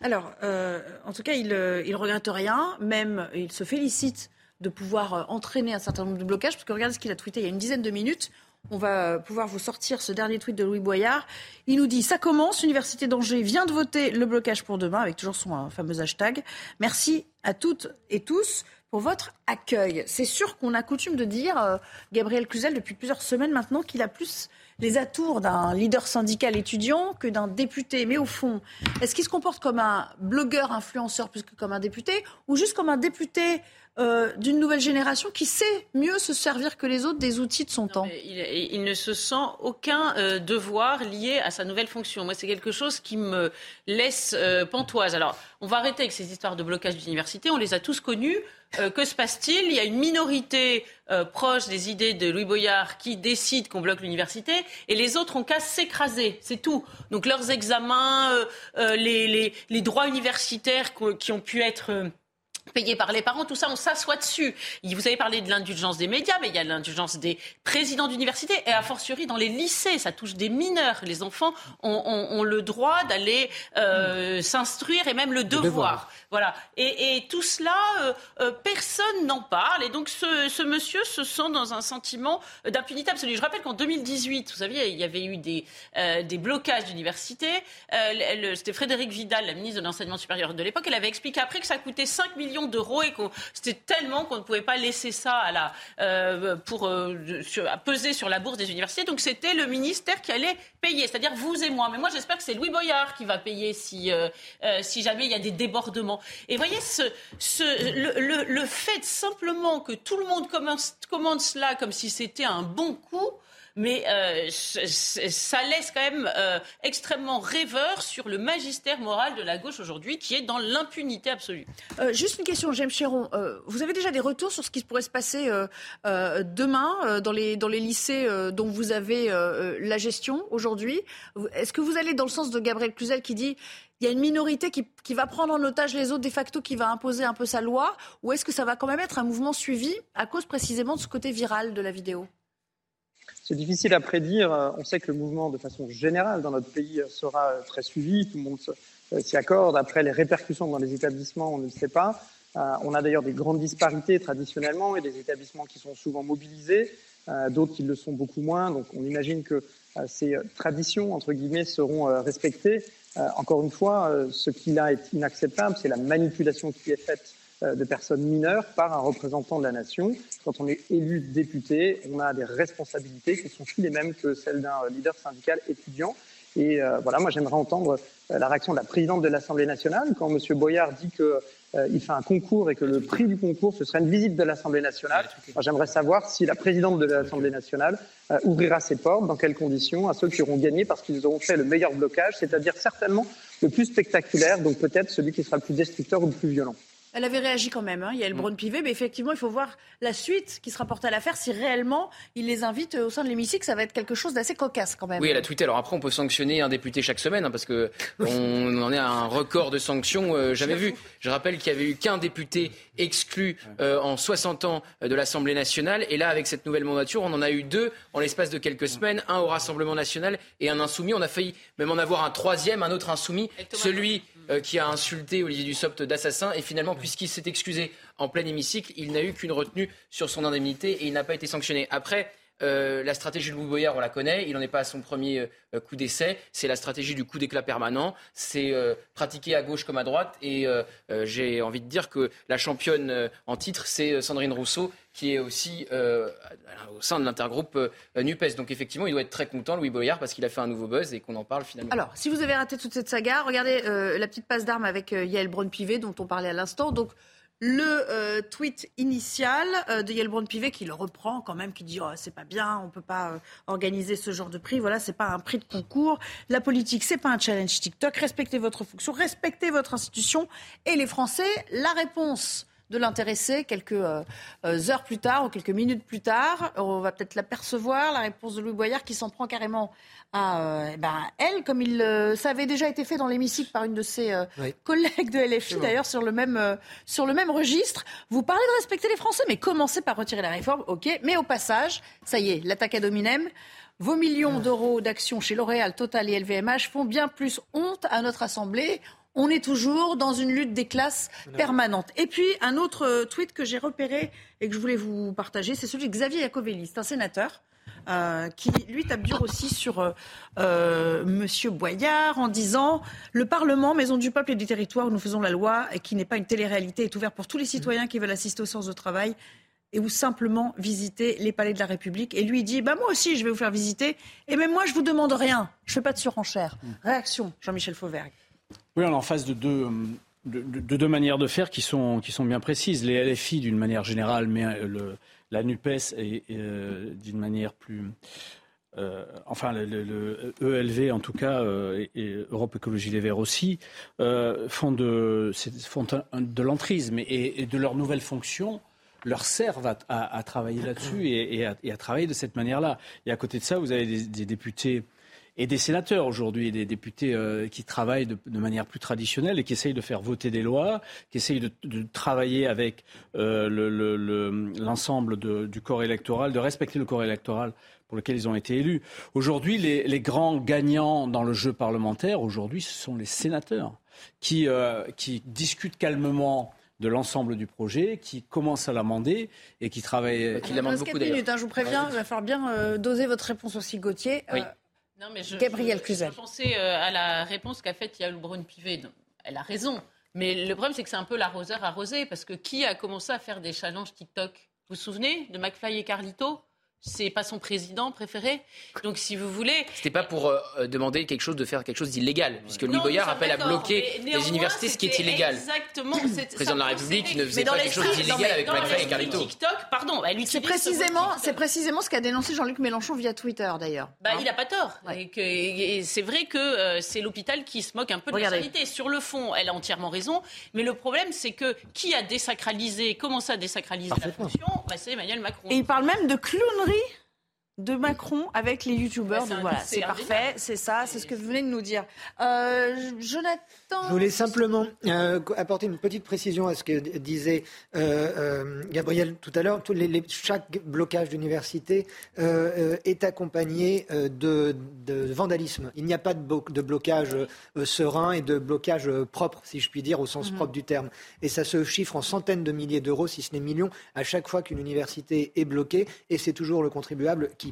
Alors, euh, en tout cas, il ne euh, regrette rien, même il se félicite de pouvoir euh, entraîner un certain nombre de blocages, parce que regardez ce qu'il a tweeté il y a une dizaine de minutes. On va pouvoir vous sortir ce dernier tweet de Louis Boyard. Il nous dit Ça commence, l'Université d'Angers vient de voter le blocage pour demain, avec toujours son fameux hashtag. Merci à toutes et tous pour votre accueil. C'est sûr qu'on a coutume de dire, Gabriel Cluzel, depuis plusieurs semaines maintenant, qu'il a plus les atours d'un leader syndical étudiant que d'un député. Mais au fond, est-ce qu'il se comporte comme un blogueur influenceur plus que comme un député ou juste comme un député euh, d'une nouvelle génération qui sait mieux se servir que les autres des outils de son temps. Il, ne se sent aucun euh, devoir lié à sa nouvelle fonction. Moi, c'est quelque chose qui me laisse euh, pantoise. Alors, on va arrêter avec ces histoires de blocage d'université. On les a tous connues. que se passe-t-il? Il y a une minorité proche des idées de Louis Boyard qui décide qu'on bloque l'université et les autres ont qu'à s'écraser, c'est tout. Donc leurs examens, les, les, droits universitaires qui ont pu être payé par les parents, tout ça, on s'assoit dessus. Vous avez parlé de l'indulgence des médias, mais il y a l'indulgence des présidents d'université et a fortiori dans les lycées, ça touche des mineurs. Les enfants ont, le droit d'aller euh, s'instruire et même le devoir. Voilà. Et, tout cela, euh, euh, personne n'en parle. Et donc ce, monsieur se sent dans un sentiment d'impunité absolue. Je rappelle qu'en 2018, vous savez, il y avait eu des, des blocages d'université. C'était Frédéric Vidal, la ministre de l'enseignement supérieur de l'époque. Elle avait expliqué après que ça coûtait 5 millions d'euros et que c'était tellement qu'on ne pouvait pas laisser ça à la, euh, pour euh, peser sur la bourse des universités. Donc c'était le ministère qui allait payer, c'est-à-dire vous et moi. Mais moi j'espère que c'est Louis Boyard qui va payer si, euh, si jamais il y a des débordements. Et voyez, ce, ce, le, le, fait simplement que tout le monde commence, commande cela comme si c'était un bon coup, mais euh, ça laisse quand même euh, extrêmement rêveur sur le magistère moral de la gauche aujourd'hui, qui est dans l'impunité absolue. Euh, juste une question, James Chéron. vous avez déjà des retours sur ce qui pourrait se passer demain dans, les, dans les lycées dont vous avez la gestion aujourd'hui? Est-ce que vous allez dans le sens de Gabriel Cluzel qui dit il y a une minorité qui, qui, va prendre en otage les autres de facto, qui va imposer un peu sa loi? Ou est-ce que ça va quand même être un mouvement suivi à cause précisément de ce côté viral de la vidéo? C'est difficile à prédire. On sait que le mouvement, de façon générale, dans notre pays, sera très suivi. Tout le monde euh, s'y accorde. Après, les répercussions dans les établissements, on ne le sait pas. Euh, on a d'ailleurs des grandes disparités traditionnellement et des établissements qui sont souvent mobilisés, euh, d'autres qui le sont beaucoup moins. Donc, on imagine que ces traditions, entre guillemets, seront respectées. Encore une fois, ce qui là est inacceptable, c'est la manipulation qui est faite euh, de personnes mineures par un représentant de la nation. Quand on est élu député, on a des responsabilités qui sont les mêmes que celles d'un leader syndical étudiant. Et voilà, moi j'aimerais entendre la réaction de la présidente de l'Assemblée nationale quand M. Boyard dit que euh, il fait un concours et que le prix du concours, ce serait une visite de l'Assemblée nationale. J'aimerais savoir si la présidente de l'Assemblée nationale euh, ouvrira ses portes, dans quelles conditions, à ceux qui auront gagné parce qu'ils auront fait le meilleur blocage, c'est-à-dire certainement le plus spectaculaire, donc peut-être celui qui sera le plus destructeur ou le plus violent. Elle avait réagi quand même, hein. il y a le Braun Pivet, mais effectivement, il faut voir la suite qui sera portée à l'affaire si réellement il les invite au sein de l'hémicycle. Ça va être quelque chose d'assez cocasse quand même. Oui, elle a tweeté. Alors après, on peut sanctionner un député chaque semaine, hein, parce que on en est à un record de sanctions euh, jamais vu. Je rappelle qu'il y avait eu qu'un député exclu euh, en 60 ans euh, de l'Assemblée nationale, et là, avec cette nouvelle mandature, on en a eu deux en l'espace de quelques semaines, un au Rassemblement national et un insoumis. On a failli même en avoir un troisième, un autre insoumis, celui euh, qui a insulté Olivier Dussopt d'assassin. Et finalement, puisqu'il s'est excusé en plein hémicycle, il n'a eu qu'une retenue sur son indemnité et il n'a pas été sanctionné. Après, euh, la stratégie de Louis Boyard, on la connaît. Il n'en est pas à son premier euh, coup d'essai. C'est la stratégie du coup d'éclat permanent. C'est pratiqué à gauche comme à droite. Et j'ai envie de dire que la championne en titre, c'est Sandrine Rousseau, qui est aussi euh, au sein de l'intergroupe euh, NUPES. Donc effectivement, il doit être très content, Louis Boyard, parce qu'il a fait un nouveau buzz et qu'on en parle finalement. Alors, si vous avez raté toute cette saga, regardez euh, la petite passe d'armes avec Yael Braun-Pivet, dont on parlait à l'instant. Donc, le tweet initial de Yael Braun-Pivet qui le reprend quand même, qui dit oh, c'est pas bien, on peut pas organiser ce genre de prix. Voilà, c'est pas un prix de concours. La politique, c'est pas un challenge TikTok. Respectez votre fonction, respectez votre institution. Et les Français, la réponse de l'intéresser quelques euh, euh, heures plus tard ou quelques minutes plus tard. On va peut-être l'apercevoir, la réponse de Louis Boyard qui s'en prend carrément à euh, eh ben, elle, comme il, ça avait déjà été fait dans l'hémicycle par une de ses collègues de LFI, d'ailleurs, sur, le même, sur le même registre. Vous parlez de respecter les Français, mais commencez par retirer la réforme, ok. Mais au passage, ça y est, l'attaque à Dominem. Vos millions d'euros d'actions chez L'Oréal, Total et LVMH font bien plus honte à notre Assemblée on est toujours dans une lutte des classes permanente. Et puis, un autre euh, tweet que j'ai repéré et que je voulais vous partager, c'est celui de Xavier Iacovelli. C'est un sénateur euh, qui, lui, tape dur aussi sur euh, euh, Monsieur Boyard en disant Le Parlement, maison du peuple et du territoire où nous faisons la loi et qui n'est pas une télé-réalité, est ouvert pour tous les citoyens qui veulent assister aux séances de travail et ou simplement visiter les palais de la République. Et lui, il dit bah, Moi aussi, je vais vous faire visiter. Et même moi, je vous demande rien. Je ne fais pas de surenchère. Mm. Réaction, Jean-Michel Fauvergue. Oui, on est en face de deux, de, deux manières de faire qui sont, qui sont bien précises. Les LFI, d'une manière générale, mais euh, le, la NUPES, est, euh, d'une manière plus. Euh, enfin, le, ELV en tout cas, et, Europe Écologie Les Verts aussi, font de, font de l'entrisme et, de leur nouvelle fonction leur servent à, travailler là-dessus et, à, travailler de cette manière-là. Et à côté de ça, vous avez des députés et des sénateurs aujourd'hui, des députés euh, qui travaillent de, manière plus traditionnelle et qui essayent de faire voter des lois, qui essayent de, travailler avec euh, l'ensemble du corps électoral, de respecter le corps électoral pour lequel ils ont été élus. Aujourd'hui, les, grands gagnants dans le jeu parlementaire, aujourd'hui, ce sont les sénateurs qui, euh, qui discutent calmement de l'ensemble du projet, qui commencent à l'amender et qui travaillent. Qui l'amendent beaucoup minutes, hein, je vous préviens, il va falloir bien doser votre réponse aussi, Gauthier. Oui. Non, mais je, Gabriel. Je, pensais euh, à la réponse qu'a faite Yael Brun-Pivet. Elle a raison. Mais le problème, c'est que c'est un peu l'arroseur arrosé. Parce que qui a commencé à faire des challenges TikTok? Vous vous souvenez de McFly et Carlito? C'est pas son président préféré. Donc, si vous voulez. C'était pas pour euh, euh, demander quelque chose de faire quelque chose d'illégal, puisque Louis Boyard appelle à bloquer les universités, ce qui est illégal. Exactement. Le président de la République ne faisait pas quelque chose d'illégal avec McFly et Carlito. TikTok, pardon, c'est précisément, c'est précisément ce qu'a dénoncé Jean-Luc Mélenchon via Twitter, d'ailleurs. Bah, hein il n'a pas tort. Et, c'est vrai que euh, c'est l'hôpital qui se moque un peu de Regardez. la sanité. Sur le fond, elle a entièrement raison. Mais le problème, c'est que qui a désacralisé, commencé à désacraliser la fonction bah, C'est Emmanuel Macron. Et il parle même de clownerie Really? De Macron avec les youtubeurs. Donc voilà, c'est parfait, c'est ça, c'est ce que vous venez de nous dire. Euh, Jonathan. Je voulais simplement euh, apporter une petite précision à ce que disait euh, Gabriel tout à l'heure. chaque blocage d'université est accompagné de, vandalisme. Il n'y a pas de, blocage serein et de blocage propre, si je puis dire, au sens mhm. propre du terme. Et ça se chiffre en centaines de milliers d'euros, si ce n'est millions, à chaque fois qu'une université est bloquée. Et c'est toujours le contribuable qui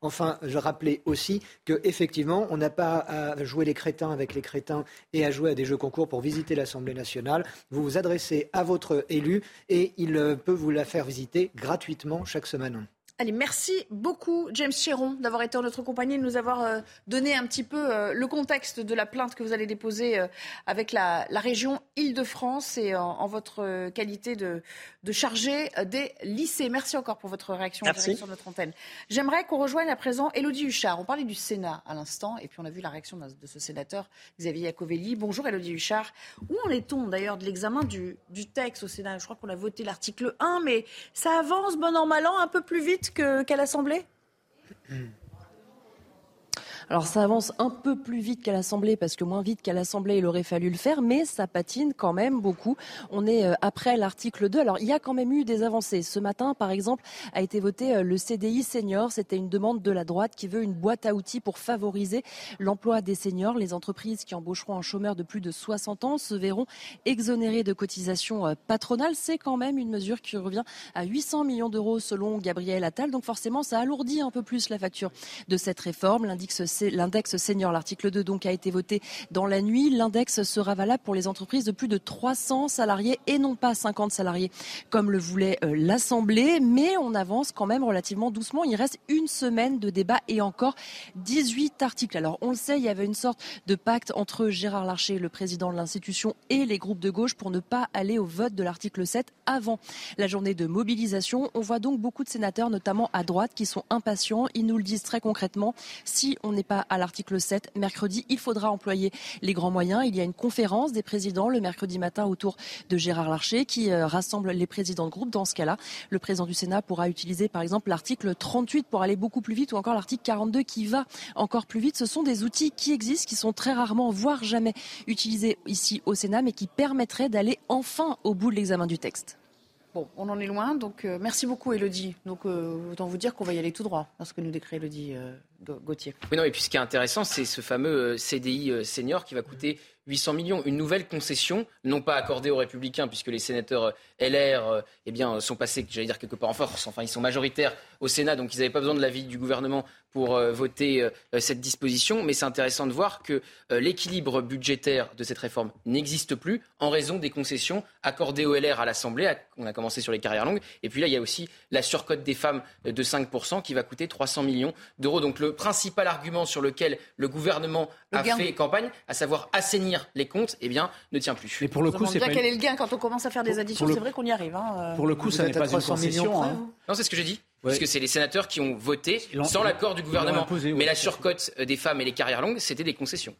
Enfin, je rappelais aussi qu'effectivement, on n'a pas à jouer les crétins avec les crétins et à jouer à des jeux concours pour visiter l'Assemblée nationale. Vous vous adressez à votre élu et il peut vous la faire visiter gratuitement chaque semaine. Allez, merci beaucoup James Chéron d'avoir été en notre compagnie, de nous avoir euh, donné un petit peu euh, le contexte de la plainte que vous allez déposer euh, avec la, région Île-de-France et en, votre qualité de, de, chargé des lycées. Merci encore pour votre réaction sur notre antenne. J'aimerais qu'on rejoigne à présent Elodie Huchard. On parlait du Sénat à l'instant et puis on a vu la réaction de ce sénateur Xavier Iacovelli. Bonjour Elodie Huchard. Où en est-on d'ailleurs de l'examen du, du texte au Sénat? Je crois qu'on a voté l'article 1, mais ça avance bon an mal an un peu plus vite qu'à l'Assemblée? alors ça avance un peu plus vite qu'à l'Assemblée, parce que moins vite qu'à l'Assemblée, il aurait fallu le faire, mais ça patine quand même beaucoup. On est euh, après l'article 2. Alors il y a quand même eu des avancées. Ce matin, par exemple, a été voté euh, le CDI senior. C'était une demande de la droite qui veut une boîte à outils pour favoriser l'emploi des seniors. Les entreprises qui embaucheront un chômeur de plus de 60 ans se verront exonérées de cotisations euh, patronales. C'est quand même une mesure qui revient à 800 millions d'euros selon Gabriel Attal. Donc forcément, ça alourdit un peu plus la facture de cette réforme. L'indice l'index senior. L'article 2 donc a été voté dans la nuit. L'index sera valable pour les entreprises de plus de 300 salariés et non pas 50 salariés comme le voulait euh, l'Assemblée. Mais on avance quand même relativement doucement. Il reste une semaine de débat et encore 18 articles. Alors on le sait, il y avait une sorte de pacte entre Gérard Larcher, le président de l'institution, et les groupes de gauche pour ne pas aller au vote de l'article 7 avant la journée de mobilisation. On voit donc beaucoup de sénateurs, notamment à droite, qui sont impatients. Ils nous le disent très concrètement. Si on n'est pas à l'article 7. Mercredi, il faudra employer les grands moyens. Il y a une conférence des présidents le mercredi matin autour de Gérard Larcher qui euh, rassemble les présidents de groupe. Dans ce cas-là, le président du Sénat pourra utiliser par exemple l'article 38 pour aller beaucoup plus vite ou encore l'article 42 qui va encore plus vite. Ce sont des outils qui existent, qui sont très rarement, voire jamais utilisés ici au Sénat, mais qui permettraient d'aller enfin au bout de l'examen du texte. Bon, on en est loin, donc euh, merci beaucoup Elodie. Donc euh, autant vous dire qu'on va y aller tout droit, parce que nous décrit Elodie Gauthier. Oui, non, et puis ce qui est intéressant, c'est ce fameux euh, CDI euh, senior qui va coûter 800 millions. Une nouvelle concession, non pas accordée aux Républicains, puisque les sénateurs euh, LR eh bien, sont passés, j'allais dire quelque part en force, enfin ils sont majoritaires au Sénat, donc ils n'avaient pas besoin de l'avis du gouvernement pour voter cette disposition. Mais c'est intéressant de voir que l'équilibre budgétaire de cette réforme n'existe plus en raison des concessions accordées au LR à l'Assemblée. On a commencé sur les carrières longues. Et puis là, il y a aussi la surcote des femmes de 5% qui va coûter 300 millions d'euros. Donc le principal argument sur lequel le gouvernement a fait campagne, à savoir assainir les comptes, eh bien, ne tient plus. Mais pour le coup, c'est pas quel est le gain quand on commence à faire des additions C'est vrai qu'on y arrive. Hein, pour le coup, ça n'est pas une concession. Hein. Non, c'est ce que j'ai dit. Puisque c'est les sénateurs qui ont voté sans l'accord du gouvernement. Mais la surcote euh, des femmes et les carrières longues, c'était des concessions.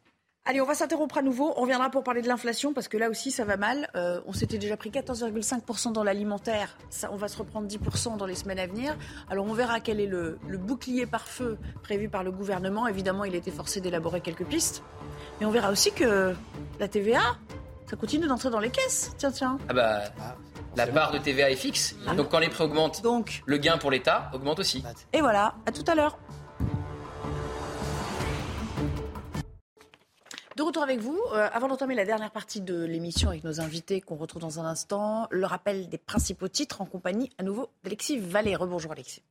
Allez, on va s'interrompre à nouveau. On reviendra pour parler de l'inflation parce que là aussi, ça va mal. Euh, on s'était déjà pris 14,5% dans l'alimentaire. on va se reprendre 10% dans les semaines à venir. Alors, on verra quel est le, le, bouclier par feu prévu par le gouvernement. Évidemment, il a été forcé d'élaborer quelques pistes. Mais on verra aussi que la TVA, ça continue d'entrer dans les caisses. Tiens, tiens. Ah bah, la part de TVA est fixe. Ah. Donc quand les prix augmentent, Donc. le gain pour l'État augmente aussi. Et voilà, à tout à l'heure. De retour avec vous, euh, avant d'entamer la dernière partie de l'émission avec nos invités qu'on retrouve dans un instant, le rappel des principaux titres en compagnie à nouveau d'Alexis Vallée. Rebonjour Alexis.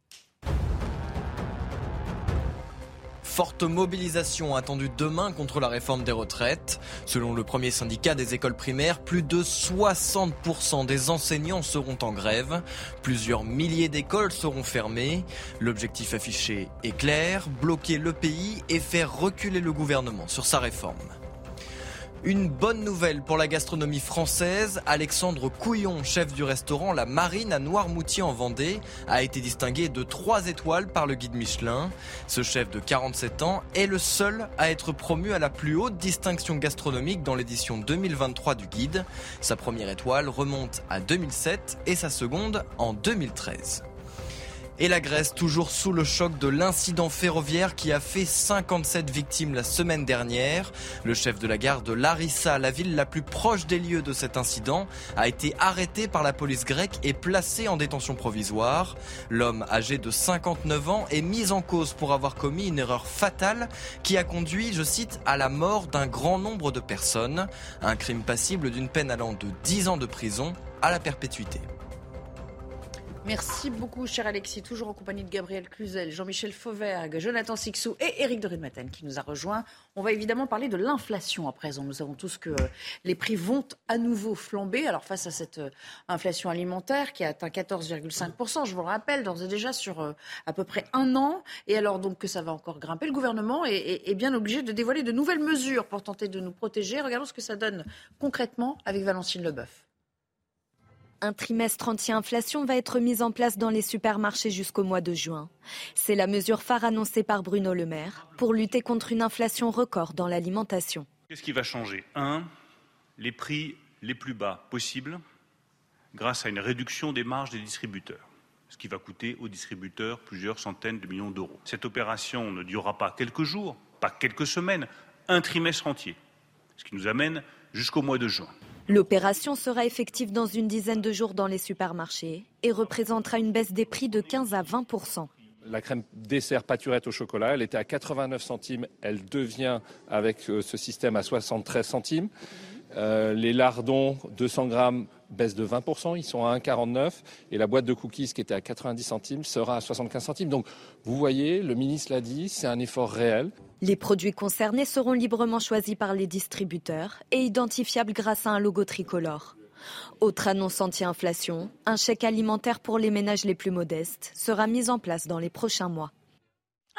Forte mobilisation attendue demain contre la réforme des retraites. Selon le premier syndicat des écoles primaires, plus de 60% des enseignants seront en grève. Plusieurs milliers d'écoles seront fermées. L'objectif affiché est clair, bloquer le pays et faire reculer le gouvernement sur sa réforme. Une bonne nouvelle pour la gastronomie française. Alexandre Couillon, chef du restaurant La Marine à Noirmoutier en Vendée, a été distingué de 3 étoiles par le guide Michelin. Ce chef de 47 ans est le seul à être promu à la plus haute distinction gastronomique dans l'édition 2023 du guide. Sa première étoile remonte à 2007 et sa seconde en 2013. Et la Grèce, toujours sous le choc de l'incident ferroviaire qui a fait 57 victimes la semaine dernière. Le chef de la gare de Larissa, la ville la plus proche des lieux de cet incident, a été arrêté par la police grecque et placé en détention provisoire. L'homme âgé de 59 ans est mis en cause pour avoir commis une erreur fatale qui a conduit, je cite, à la mort d'un grand nombre de personnes. Un crime passible d'une peine allant de 10 ans de prison à la perpétuité. Merci beaucoup, cher Alexis. Toujours en compagnie de Gabriel Cluzel, Jean-Michel Fauvergue, Jonathan Sixou et Éric de Ridmaten qui nous a rejoint. On va évidemment parler de l'inflation à présent. Nous savons tous que les prix vont à nouveau flamber. Alors, face à cette euh, inflation alimentaire qui a atteint 14,5%, je vous le rappelle, d'ores et déjà sur euh, à peu près un an, et alors donc que ça va encore grimper, le gouvernement est, est bien obligé de dévoiler de nouvelles mesures pour tenter de nous protéger. Regardons ce que ça donne concrètement avec Valentine Leboeuf. Un trimestre anti-inflation va être mis en place dans les supermarchés jusqu'au mois de juin. C'est la mesure phare annoncée par Bruno Le Maire pour lutter contre une inflation record dans l'alimentation. Qu'est-ce qui va changer? Un, les prix les plus bas possibles grâce à une réduction des marges des distributeurs, ce qui va coûter aux distributeurs plusieurs centaines de millions d'euros. Cette opération ne durera pas quelques jours, pas quelques semaines, un trimestre entier, ce qui nous amène jusqu'au mois de juin. L'opération sera effective dans une dizaine de jours dans les supermarchés et représentera une baisse des prix de 15 à 20% la crème dessert pâturette au chocolat, elle était à 89 centimes, elle devient avec euh, ce système à 73 centimes. Euh, les lardons, 200 grammes, baissent de 20%, ils sont à 1,49. Et la boîte de cookies qui était à 90 centimes sera à 75 centimes. Donc vous voyez, le ministre l'a dit, c'est un effort réel. Les produits concernés seront librement choisis par les distributeurs et identifiables grâce à un logo tricolore. Autre annonce anti-inflation, un chèque alimentaire pour les ménages les plus modestes sera mis en place dans les prochains mois.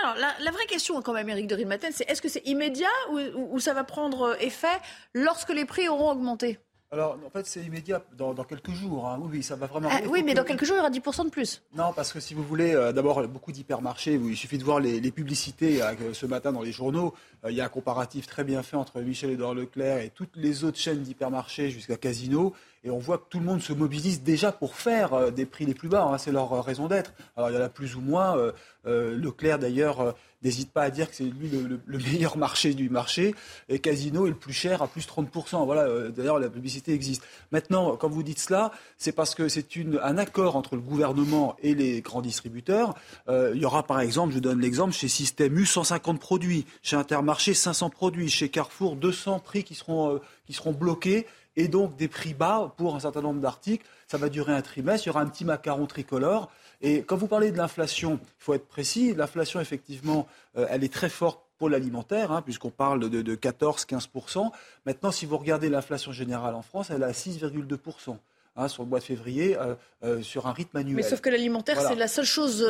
Alors, la, vraie question, quand même, Eric de Rilmaten, c'est est-ce que c'est immédiat ou, ça va prendre effet lorsque les prix auront augmenté? Alors, en fait, c'est immédiat dans, quelques jours. Hein. Oui, ça va vraiment. Ah, oui, mais dans quelques jours, il y aura 10% de plus. Non, parce que si vous voulez, euh, d'abord, beaucoup d'hypermarchés, il suffit de voir les, publicités euh, ce matin dans les journaux. Euh, il y a un comparatif très bien fait entre Michel Edouard Leclerc et toutes les autres chaînes d'hypermarchés jusqu'à Casino. Et on voit que tout le monde se mobilise déjà pour faire des prix les plus bas. Hein. c'est leur raison d'être. Alors, il y en a plus ou moins. Leclerc, d'ailleurs n'hésite pas à dire que c'est lui le, meilleur marché du marché. Et Casino est le plus cher à plus 30%. Voilà, euh, d'ailleurs, la publicité existe. Maintenant, quand vous dites cela, c'est parce que c'est un accord entre le gouvernement et les grands distributeurs. Euh, il y aura, par exemple, je donne l'exemple, chez Système U, 150 produits. Chez Intermarché, 500 produits. Chez Carrefour, 200 prix qui seront, euh, qui seront bloqués et donc des prix bas pour un certain nombre d'articles. Ça va durer un trimestre, il y aura un petit macaron tricolore. Et quand vous parlez de l'inflation, il faut être précis. L'inflation, effectivement, euh, elle est très forte pour l'alimentaire, hein, puisqu'on parle de, de 14-15%. Maintenant, si vous regardez l'inflation générale en France, elle est à 6,2%. Hein, sur le mois de février euh, euh, sur un rythme annuel. Mais sauf que l'alimentaire, c'est la seule chose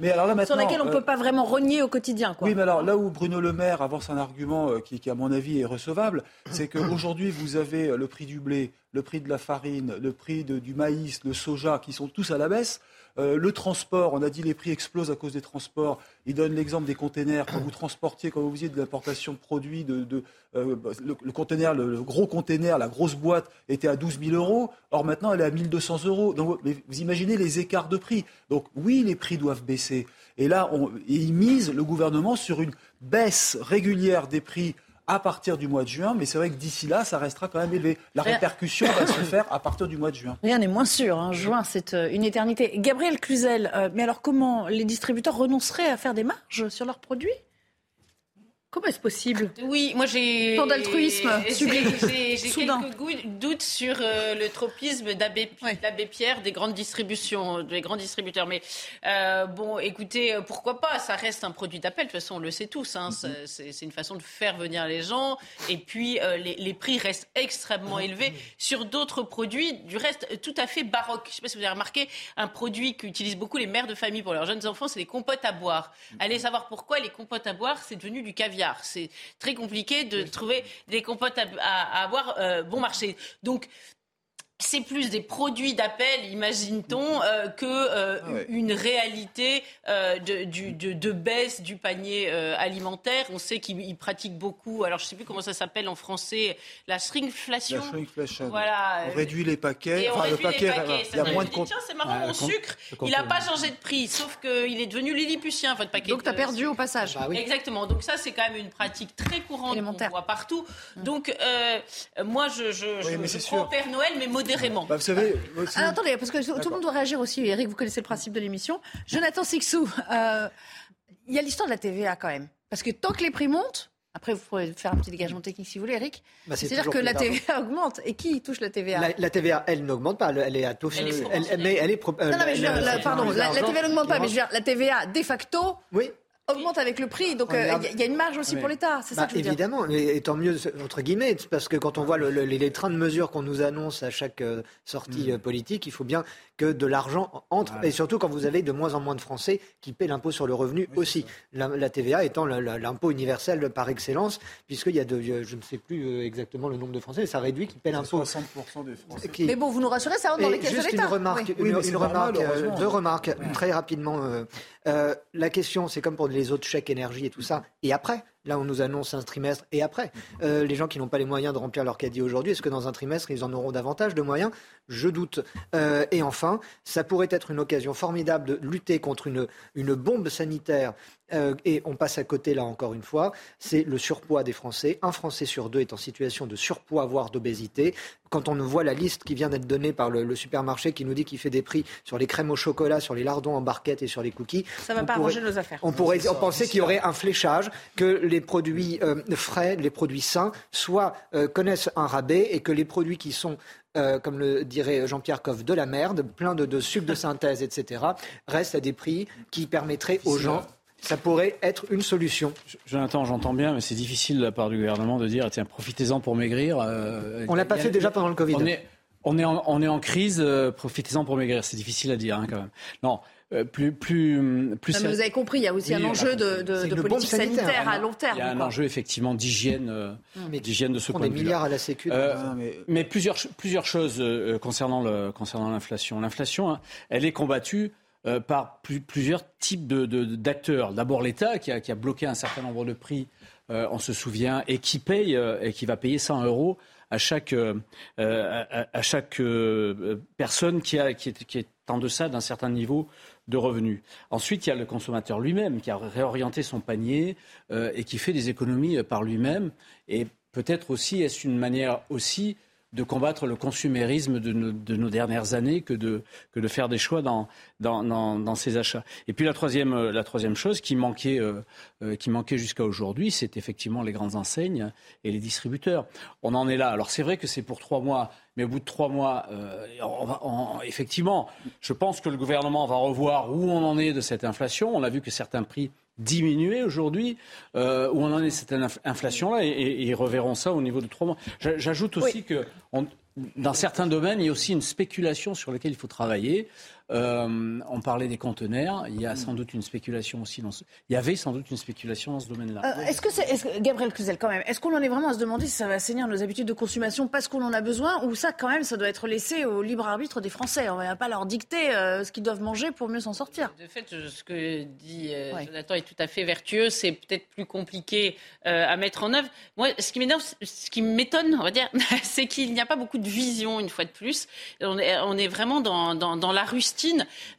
mais alors là, sur laquelle on ne peut pas vraiment renier au quotidien. Oui, mais alors là où Bruno Le Maire avance un argument qui, qui à mon avis, est recevable, c'est qu'aujourd'hui, vous avez le prix du blé, le prix de la farine, le prix du maïs, le soja, qui sont tous à la baisse. Euh, le transport, on a dit les prix explosent à cause des transports. Il donne l'exemple des containers. Quand vous transportiez, quand vous faisiez de l'importation de produits, euh, le, container, le, gros container, la grosse boîte était à 12 000 euros. Or maintenant, elle est à 1200 euros. Donc, vous imaginez les écarts de prix. Donc oui, les prix doivent baisser. Et là, on, il mise le gouvernement sur une baisse régulière des prix à partir du mois de juin, mais c'est vrai que d'ici là, ça restera quand même élevé. La répercussion va se faire à partir du mois de juin. Rien n'est moins sûr. Hein. Juin, c'est euh, une éternité. Gabriel Cluzel, euh, mais alors comment les distributeurs renonceraient à faire des marges sur leurs produits? Comment est-ce possible Oui, moi j'ai. Tant d'altruisme. J'ai quelques doutes sur euh, le tropisme d'abbé Pierre des grandes distributions, des grands distributeurs. Mais euh, bon, écoutez, euh, pourquoi pas? Ça reste un produit d'appel. De toute façon, on le sait tous. Hein, mm-hmm. C'est une façon de faire venir les gens. Et puis, les, les, prix restent extrêmement élevés sur d'autres produits, du reste tout à fait baroque. Je ne sais pas si vous avez remarqué, un produit qu'utilisent beaucoup les mères de famille pour leurs jeunes enfants, c'est les compotes à boire. Mm-hmm. Allez savoir pourquoi les compotes à boire, c'est devenu du caviar. C'est très compliqué de trouver des compotes à, avoir euh, bon marché. Donc, c'est plus des produits d'appel, imagine-t-on, euh, que euh, ah une réalité euh, de, de, baisse du panier alimentaire. On sait qu'ils pratiquent beaucoup. Alors je ne sais plus comment ça s'appelle en français, la shrinkflation. La shrinkflation. Voilà. On réduit les paquets. enfin, le paquet, il y a moins de Tiens, c'est marrant, mon sucre, il n'a pas changé de prix, sauf qu'il est devenu lilliputien, votre paquet. Donc tu as perdu au passage. Bah Exactement. Donc ça, c'est quand même une pratique très courante qu'on voit partout. Hum. Donc moi, je, je, je, je Père Noël, mais bah, vous savez. Ah, attendez, parce que tout le monde doit réagir aussi. Eric, vous connaissez le principe de l'émission. Jonathan Sixou, euh, il y a l'histoire de la TVA quand même. Parce que tant que les prix montent, Après, vous pourrez faire un petit dégagement technique si vous voulez, Eric. Bah, c'est C'est-à-dire que la. TVA augmente. Et qui touche la TVA La, la TVA, elle n'augmente pas, elle est à taux Elle est elle- elle- mais elle est pro- euh, Non, non, mais je veux dire, elle- la- pardon, la, la TVA n'augmente pas, mais je veux dire, la TVA, de facto, Oui. Augmente avec le prix. Donc, On euh, il regarde- y, a- il y a une marge aussi Oui. pour l'État. C'est ça Bah, que je veux dire. évidemment, et, et tant mieux, entre guillemets, parce que quand on voit le- le- les, trains de mesures qu'on nous annonce à chaque euh, sortie euh, politique, il faut bien que de l'argent entre, et surtout quand vous avez de moins en moins de Français qui paient l'impôt sur le revenu aussi. La, la TVA étant l'impôt universel par excellence, puisqu'il y a de, je ne sais plus euh, exactement le nombre de Français, mais ça réduit qui paient l'impôt. 60% des Français. Qui- Mais bon, vous nous rassurez, ça rentre dans les caisses de juste l'État. une remarque, Oui. une, Oui, mais une c'est remarque, normal, euh, heureusement. deux remarques très rapidement. euh, euh, la question, c'est comme pour les autres chèques énergie et tout ça. Et après, là, on nous annonce un trimestre. Et après, Euh, les gens qui n'ont pas les moyens de remplir leur caddie aujourd'hui, est-ce que dans un trimestre, ils en auront davantage de moyens? Je doute. Euh, et enfin, ça pourrait être une occasion formidable de lutter contre une, une bombe sanitaire. Euh, et on passe à côté là encore une fois, c'est le surpoids des Français. Un Français sur deux est en situation de surpoids, voire d'obésité. Quand on voit la liste qui vient d'être donnée par le, le supermarché qui nous dit qu'il fait des prix sur les crèmes au chocolat, sur les lardons en barquette et sur les cookies, Ça va on pas pourrait- arranger nos affaires. On pourrait on penser qu'il y aurait un fléchage, que les produits euh, frais, les produits sains, soit euh, connaissent un rabais et que les produits qui sont euh, comme le dirait Jean-Pierre Coff, de la merde, plein de, de sucre de synthèse, etc., restent à des prix qui permettraient aux gens, ça pourrait être une solution. Jonathan, j'entends bien, mais c'est difficile de la part du gouvernement de dire tiens, profitez-en pour maigrir. euh, On l'a pas a- fait déjà pendant le Covid. On est, on est, en, on est en crise, euh, profitez-en pour maigrir. C'est difficile à dire hein, quand même. Non, euh, plus, plus, plus. Non, mais vous avez compris, il y a aussi Oui, un enjeu de, de- c'est de politique sanitaire, sanitaire à long terme. Il y a un quoi. enjeu effectivement d'hygiène, euh, Mais d'hygiène de ce On point des de vue. milliards à la Sécu. Euh, mais- mais plusieurs, plusieurs choses euh, concernant le- concernant l'inflation. L'inflation, hein, elle est combattue euh, par plus- plusieurs types de- de- d'acteurs. D'abord l'État qui a, bloqué un certain nombre de prix, euh, on se souvient, et qui paye euh, et qui va payer 100 euros à chaque à, chaque personne qui, a, qui, est, qui est en deçà d'un certain niveau de revenus. Ensuite, il y a le consommateur lui-même qui a réorienté son panier et qui fait des économies par lui-même. Et peut-être aussi, est-ce une manière aussi de combattre le consumérisme de nos, de nos dernières années que de, que de faire des choix dans, dans, dans, ces achats. Et puis la troisième, euh, la troisième chose qui manquait, euh, euh, manquait jusqu'à aujourd'hui, c'est effectivement les grandes enseignes et les distributeurs. On en est là. Alors c'est vrai que c'est pour trois mois, mais au bout de trois mois, effectivement, je pense que le gouvernement va revoir où on en est de cette inflation. On a vu que certains prix diminuer aujourd'hui, euh, où on en est cette inf- inflation-là, et, et- et ils reverront ça au niveau de trois mois. J'a- J'ajoute aussi que on- dans certains domaines, il y a aussi une spéculation sur laquelle il faut travailler. Euh, on parlait des conteneurs, il y a sans doute une spéculation aussi dans ce... Il y avait sans doute une spéculation dans ce domaine-là. Euh, est-ce que c'est, est-ce que- Gabriel Cluzel, quand même, est-ce qu'on en est vraiment à se demander si ça va assainir nos habitudes de consommation parce qu'on en a besoin ou ça, quand même, ça doit être laissé au libre arbitre des Français? On ne va pas leur dicter euh, ce qu'ils doivent manger pour mieux s'en sortir. De fait, ce que dit euh, Ouais. Jonathan est tout à fait vertueux. C'est peut-être plus compliqué euh, à mettre en œuvre. Moi, ce qui m'énerve, ce qui m'étonne, on va dire, c'est qu'il n'y a pas beaucoup de vision, une fois de plus. On est, on est vraiment dans, dans, dans la rustine.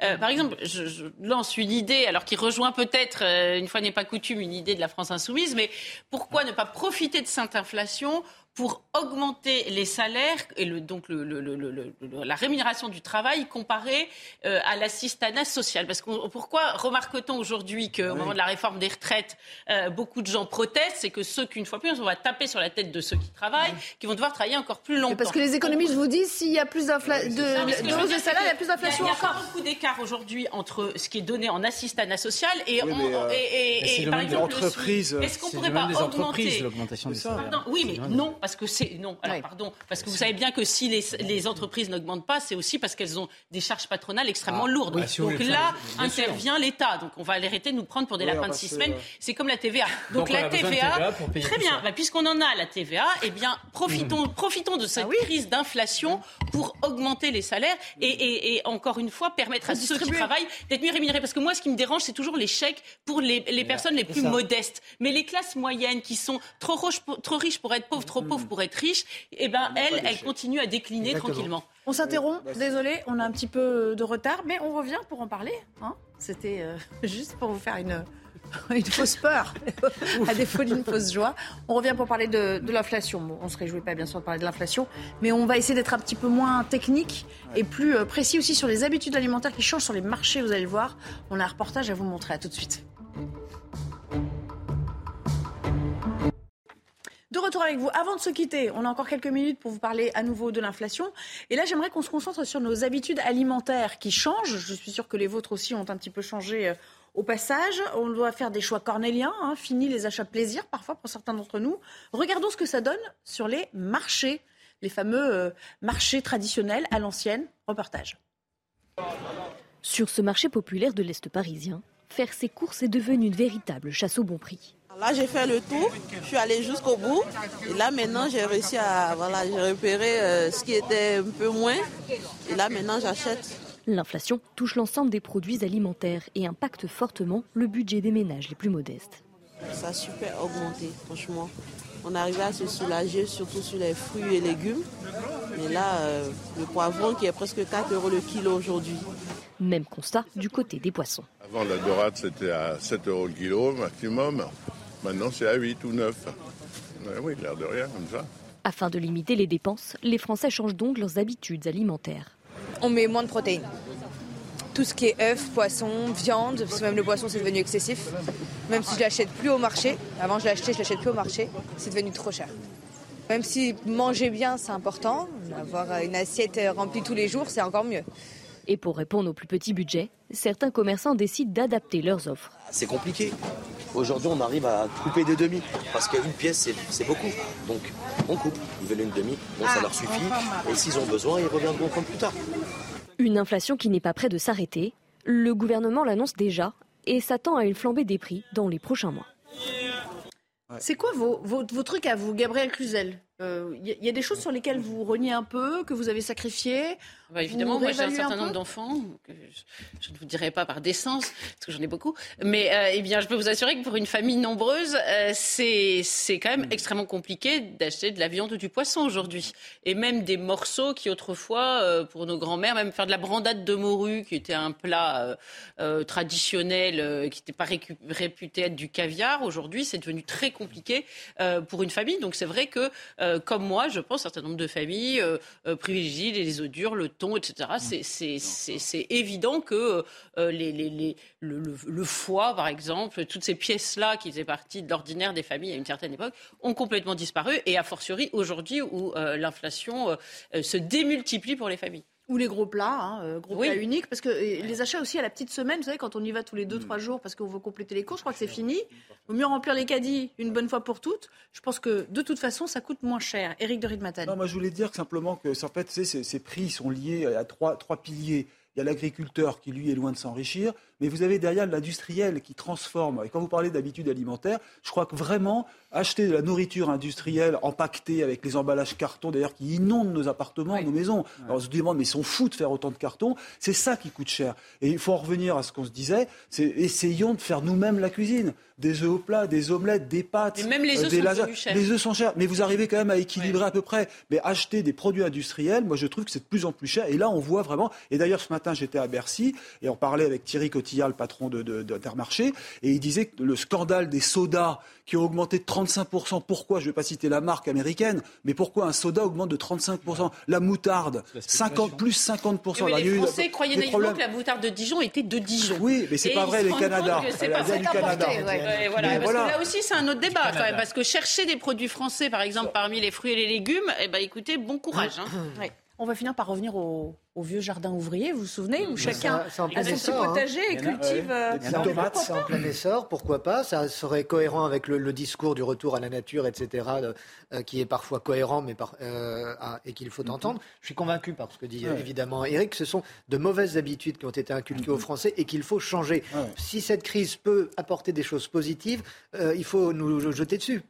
Euh, par exemple, je, lance une idée, alors qui rejoint peut-être, euh, une fois n'est pas coutume, une idée de la France insoumise, mais pourquoi ne pas profiter de cette inflation pour augmenter les salaires et le, donc le, le- le- le- le- la rémunération du travail comparée euh, à l'assistanat social. Parce que pourquoi remarque-t-on aujourd'hui qu'au moment de la réforme des retraites, euh, beaucoup de gens protestent C'est que ceux qu'une fois plus, on va taper sur la tête de ceux qui travaillent, qui vont devoir travailler encore plus longtemps. Mais parce que les économistes vous disent s'il y a plus de, hausse salaire, il y a plus d'inflation Il n'y a, encore. beaucoup d'écart aujourd'hui entre ce qui est donné en assistanat social et, mais, euh, et, et- et par exemple le. Est-ce qu'on pourrait pas même des entreprises, augmenter l'augmentation des salaires. Oui, mais non, parce que c'est non. Alors Oui. pardon, parce que vous savez bien que si les, les entreprises n'augmentent pas, c'est aussi parce qu'elles ont des charges patronales extrêmement Ah, lourdes. oui, si vous Donc là faire- intervient l'État. Donc on va arrêter de nous prendre pour des Oui, lapins de six se- semaines. C'est comme la TVA. Donc, Donc, on la TVA, très bien. Bah, Puisqu'on en a la TVA, eh bien profitons, profitons de cette crise d'inflation pour augmenter les salaires et, et- et encore une fois permettre à ceux qui travaillent d'être mieux rémunérés. Parce que moi, ce qui me dérange, c'est toujours les chèques pour les, les personnes les plus ça. modestes. Mais les classes moyennes qui sont trop riches pour, trop riches pour être pauvres, trop pauvres pour être riches, eh ben elles, elles continuent à décliner Exactement. tranquillement. On s'interrompt, désolé, on a un petit peu de retard, mais on revient pour en parler. hein. C'était euh, juste pour vous faire une, une fausse peur, à défaut d'une fausse joie. On revient pour parler de, de l'inflation. Bon, on se réjouit pas bien sûr de parler de l'inflation, mais on va essayer d'être un petit peu moins technique et plus euh, précis aussi sur les habitudes alimentaires qui changent sur les marchés, vous allez le voir. On a un reportage à vous montrer, à tout de suite. Retour avec vous. Avant de se quitter, on a encore quelques minutes pour vous parler à nouveau de l'inflation. Et là, j'aimerais qu'on se concentre sur nos habitudes alimentaires qui changent. Je suis sûre que les vôtres aussi ont un petit peu changé euh, au passage. On doit faire des choix cornéliens. Hein. Fini les achats plaisir, parfois, pour certains d'entre nous. Regardons ce que ça donne sur les marchés, les fameux euh, marchés traditionnels à l'ancienne. Reportage. Sur ce marché populaire de l'Est parisien, faire ses courses est devenu une véritable chasse au bon prix. Là, j'ai fait le tour, je suis allée jusqu'au bout. Et là, maintenant, j'ai réussi à voilà, j'ai repéré euh, ce qui était un peu moins. Et là, maintenant, j'achète. L'inflation touche l'ensemble des produits alimentaires et impacte fortement le budget des ménages les plus modestes. Ça a super augmenté, franchement. On arrivait à se soulager, surtout sur les fruits et légumes. Mais là, euh, le poivron qui est presque 4 euros le kilo aujourd'hui. Même constat du côté des poissons. Avant, la dorade, c'était à 7 euros le kilo maximum. Maintenant, c'est à 8 ou 9. oui, l'air de rien, comme ça. Afin de limiter les dépenses, les Français changent donc leurs habitudes alimentaires. On met moins de protéines. Tout ce qui est œufs, poissons, viande, parce que même le poisson c'est devenu excessif. Même si je l'achète plus au marché, avant je l'achetais, je l'achète plus au marché, c'est devenu trop cher. Même si manger bien c'est important, avoir une assiette remplie tous les jours c'est encore mieux. Et pour répondre aux plus petits budgets, certains commerçants décident d'adapter leurs offres. C'est compliqué. Aujourd'hui, on arrive à couper des demi parce qu'une pièce, c'est beaucoup. Donc, on coupe. Ils veulent une demi, bon, ça leur suffit. Et s'ils ont besoin, ils reviendront prendre plus tard. Une inflation qui n'est pas près de s'arrêter. Le gouvernement l'annonce déjà et s'attend à une flambée des prix dans les prochains mois. C'est quoi vos, vos, trucs à vous, Gabriel Cluzel? Il euh, y, a des choses sur lesquelles vous reniez un peu, que vous avez sacrifiées bah, Évidemment, moi j'ai un certain nombre d'enfants, je, ne vous dirai pas par décence, parce que j'en ai beaucoup, mais euh, eh bien, je peux vous assurer que pour une famille nombreuse, euh, c'est quand même extrêmement compliqué d'acheter de la viande ou du poisson aujourd'hui. Et même des morceaux qui autrefois, pour nos grands-mères, même faire de la brandade de morue, qui était un plat traditionnel, qui n'était pas réputé être du caviar, aujourd'hui c'est devenu très compliqué pour une famille. Donc c'est vrai que euh, comme moi, je pense, un certain nombre de familles euh, euh, privilégient les durs, le thon, etc. C'est évident que les, le, foie, par exemple, toutes ces pièces-là qui faisaient partie de l'ordinaire des familles à une certaine époque, ont complètement disparu, et a fortiori aujourd'hui où l'inflation se démultiplie pour les familles. Ou les gros plats, hein, euh, gros plats uniques, parce que les achats aussi à la petite semaine, vous savez, quand on y va tous les 2-3 mm. jours parce qu'on veut compléter les courses, je crois que c'est fini. Il vaut mieux remplir les caddies une bonne fois pour toutes. Je pense que de toute façon, ça coûte moins cher. Éric de Ridmaten. Non, moi je voulais dire simplement que en fait, ces, prix sont liés à trois, trois piliers. Il y a l'agriculteur qui, lui, est loin de s'enrichir, mais vous avez derrière l'industriel qui transforme. Et quand vous parlez d'habitudes alimentaires, je crois que vraiment, acheter de la nourriture industrielle empaquetée avec les emballages carton, d'ailleurs, qui inondent nos appartements, nos maisons. Alors on se demande, mais ils sont fous de faire autant de carton. C'est ça qui coûte cher. Et il faut en revenir à ce qu'on se disait, c'est essayons de faire nous-mêmes la cuisine. Des œufs au plat, des omelettes, des pâtes. Et même les euh, œufs sont chers. Les œufs sont chers, mais vous arrivez quand même à équilibrer à peu près. Mais acheter des produits industriels, moi je trouve que c'est de plus en plus cher. Et là, on voit vraiment. Et d'ailleurs, ce matin, j'étais à Bercy et on parlait avec Thierry Cotillard, le patron d'Intermarché, et il disait que le scandale des sodas qui ont augmenté de 35%. Pourquoi Je ne vais pas citer la marque américaine, mais pourquoi un soda augmente de 35% La moutarde, 50, plus 50%. Mais les Français croyaient naïvement que la moutarde de Dijon était de Dijon. Oui, mais c'est pas vrai, les Canada. C'est pas du Canada. voilà, parce que là aussi, c'est un autre débat quand même, parce que chercher des produits français, par exemple, parmi les fruits et les légumes, eh ben, écoutez, bon courage. Hein. On va finir par revenir au, vieux jardin ouvrier, vous vous souvenez, où chacun a son petit hein. potager et cultive euh, des tomates. C'est en plein essor, pourquoi pas? Ça serait cohérent avec le, discours du retour à la nature, etc., euh, qui est parfois cohérent mais euh, et qu'il faut entendre. Je suis convaincu par ce que dit évidemment Eric, ce sont de mauvaises habitudes qui ont été inculquées aux mhm. Français et qu'il faut changer. Si cette crise peut apporter des choses positives, il faut nous jeter dessus.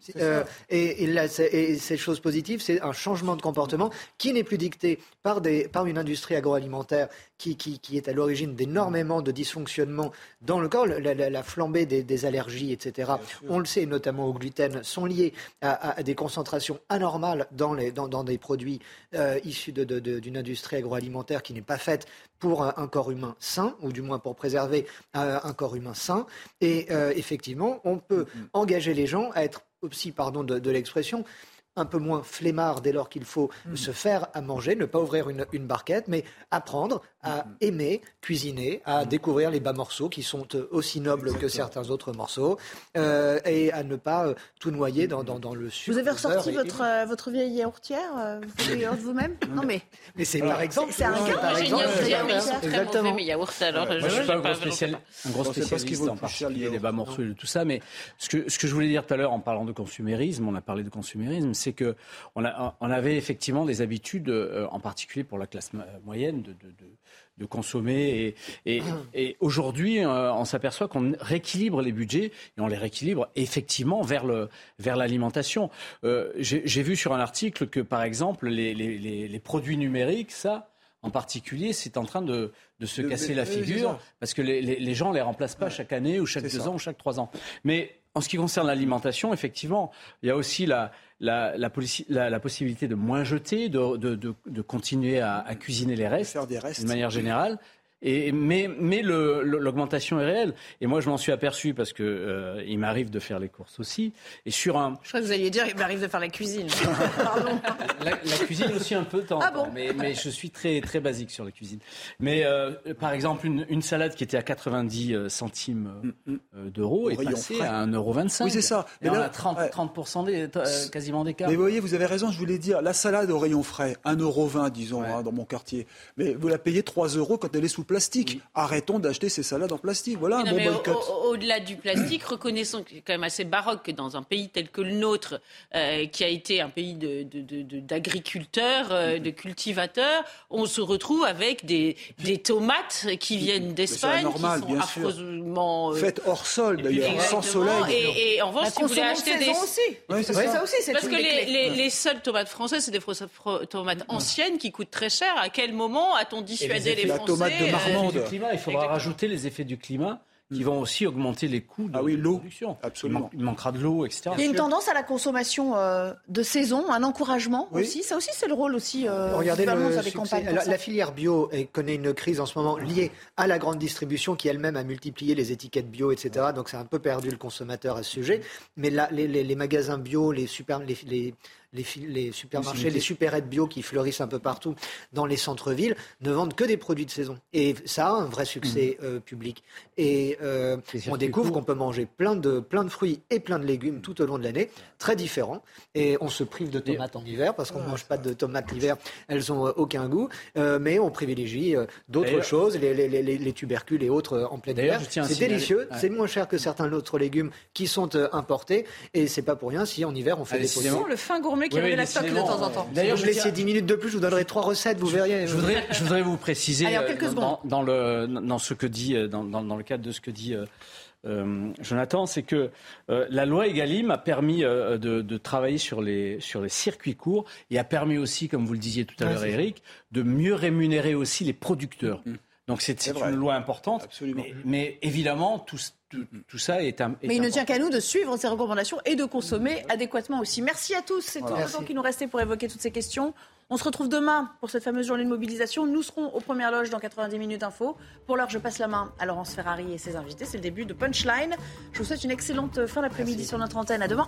Et, et, ces choses positives, c'est un changement de comportement qui n'est plus dicté par, des, par une industrie agroalimentaire qui, qui, est à l'origine d'énormément de dysfonctionnements dans le corps, la, flambée des, allergies, etc. On le sait, notamment au gluten, sont liés à, des concentrations anormales dans, les, dans, dans des produits euh, issus d'une industrie agroalimentaire qui n'est pas faite pour un, corps humain sain, ou du moins pour préserver euh, un, corps humain sain. Et euh, effectivement, on peut mm-hmm. engager les gens à être aussi, pardon de l'expression, un peu moins flemmard dès lors qu'il faut Mm. se faire à manger, ne pas ouvrir une, une barquette, mais apprendre à Mm. aimer, cuisiner, à découvrir les bas morceaux qui sont euh, aussi nobles que certains autres morceaux, euh, et à ne pas euh, tout noyer dans, dans, dans le sucre. Vous avez ressorti et- votre, euh, votre vieille yaourtière euh, vous-même? Non mais. Mais c'est par exemple. C'est un gain. par exemple- mais Exactement. mauvais, mes yaourts. Alors, Moi, je je suis pas un gros, je sais spécial- pas. un gros spécialiste en particulier des bas morceaux et de tout ça, mais ce que, ce que je voulais dire tout à l'heure en parlant de consumérisme, on a parlé de consumérisme, c'est que on, a, on avait effectivement des habitudes, euh, en particulier pour la classe mo- moyenne, de, de, de- de consommer. Et, et, et aujourd'hui, euh, on s'aperçoit qu'on rééquilibre les budgets et on les rééquilibre effectivement vers le vers l'alimentation. Euh, J'ai vu sur un article que, par exemple, les, les, les, les produits numériques, ça. En particulier, c'est en train de, de se De- casser la figure parce que les, les, les gens ne les remplacent pas chaque année ou chaque deux ça. ans ou chaque trois ans. Mais en ce qui concerne l'alimentation, effectivement, il y a aussi la, la, la, la- la possibilité de moins jeter, de, de, de, de continuer à, à cuisiner les restes, d'une manière générale. Et, mais mais le- le- l'augmentation est réelle. Et moi, je m'en suis aperçu parce que euh, il m'arrive de faire les courses aussi. Et sur un, Je crois que vous alliez dire, il m'arrive de faire la cuisine. la, la cuisine aussi un peu temps. Ah bon mais, mais je suis très très basique sur la cuisine. Mais euh, par exemple, une, une salade qui était à 90 centimes euh, d'euros Au est passée à 1,25€. Oui, c'est ça. Mais Mais on là- a 30, ouais. 30% des, euh, quasiment d'écart. Mais vous voyez, vous avez raison, je voulais dire, la salade au rayon frais, 1,20€, disons, hein, dans mon quartier. Mais vous la payez 3 euros quand elle est sous plastique. Arrêtons d'acheter ces salades en plastique. Voilà un Non, bon mais au- boycott. au- Au-delà du plastique, reconnaissons que c'est quand même assez baroque que dans un pays tel que le nôtre, euh, qui a été un pays de- de- de- de- d'agriculteurs, euh, de, cultivateurs, on se retrouve avec des, des tomates qui viennent d'Espagne, normal, qui sont bien sûr. affreusement... euh, Faites hors sol, d'ailleurs, sans soleil. Et, et en revanche, si vous voulez acheter des... aussi. Oui, ça. ça aussi, c'est Parce que les, les- les seules tomates françaises, c'est des tomates anciennes qui coûtent très cher. À quel moment a-t-on dissuadé les, La Français tomate de Marmande. du climat, il faudra rajouter les effets du climat qui vont aussi augmenter les coûts de, Ah oui, de l'eau. production. Absolument. Il, man- il manquera de l'eau, etc. Il y a une tendance à la consommation euh, de saison, un encouragement Oui. aussi. Ça aussi, c'est le rôle aussi. Euh, Regardez le succès. campagnes. La, filière bio est- connaît une crise en ce moment liée à la grande distribution qui elle-même a multiplié les étiquettes bio, etc. Donc c'est un peu perdu le consommateur à ce sujet. Mais là, les, les- les magasins bio, les, super, les, les- les supermarchés, les supérettes bio qui fleurissent un peu partout dans les centres-villes ne vendent que des produits de saison. Et ça a un vrai succès euh, public. Et euh, on découvre qu'on peut manger plein de, plein de fruits et plein de légumes tout au long de l'année, très différents. Et on se prive de tomates en hiver parce qu'on ne mange pas de tomates l'hiver, elles ont euh, aucun goût. Euh, mais on privilégie euh, d'autres choses, les, les, les, les tubercules et autres en plein hiver. C'est délicieux, Ouais. c'est moins cher que certains autres légumes qui sont euh, importés. Et c'est pas pour rien si en hiver on fait Ah, des potions. Le fin qui Oui, oui, la stock de temps en temps. D'ailleurs, D'ailleurs, je laissais tiens- 10 minutes de plus, je vous donnerai trois recettes, vous verriez. Je voudrais, je voudrais vous préciser Allez, euh, dans, dans le, dans ce que dit, euh, dans, le cadre de ce que dit euh, euh, Jonathan, c'est que euh, la loi Egalim a permis euh, de, de travailler sur les, sur les circuits courts et a permis aussi, comme vous le disiez tout à l'heure, Eric, de mieux rémunérer aussi les producteurs. Donc c'est une loi importante, Absolument. mais, mais évidemment tout, tout, tout ça est, un, est Mais il ne tient qu'à nous de suivre ces recommandations et de consommer adéquatement aussi. Merci à tous. C'est tout le temps qui nous restait pour évoquer toutes ces questions. On se retrouve demain pour cette fameuse journée de mobilisation. Nous serons aux premières loges dans 90 minutes info. Pour l'heure, je passe la main à Laurence Ferrari et ses invités. C'est le début de Punchline. Je vous souhaite une excellente fin d'après-midi sur notre antenne. À demain.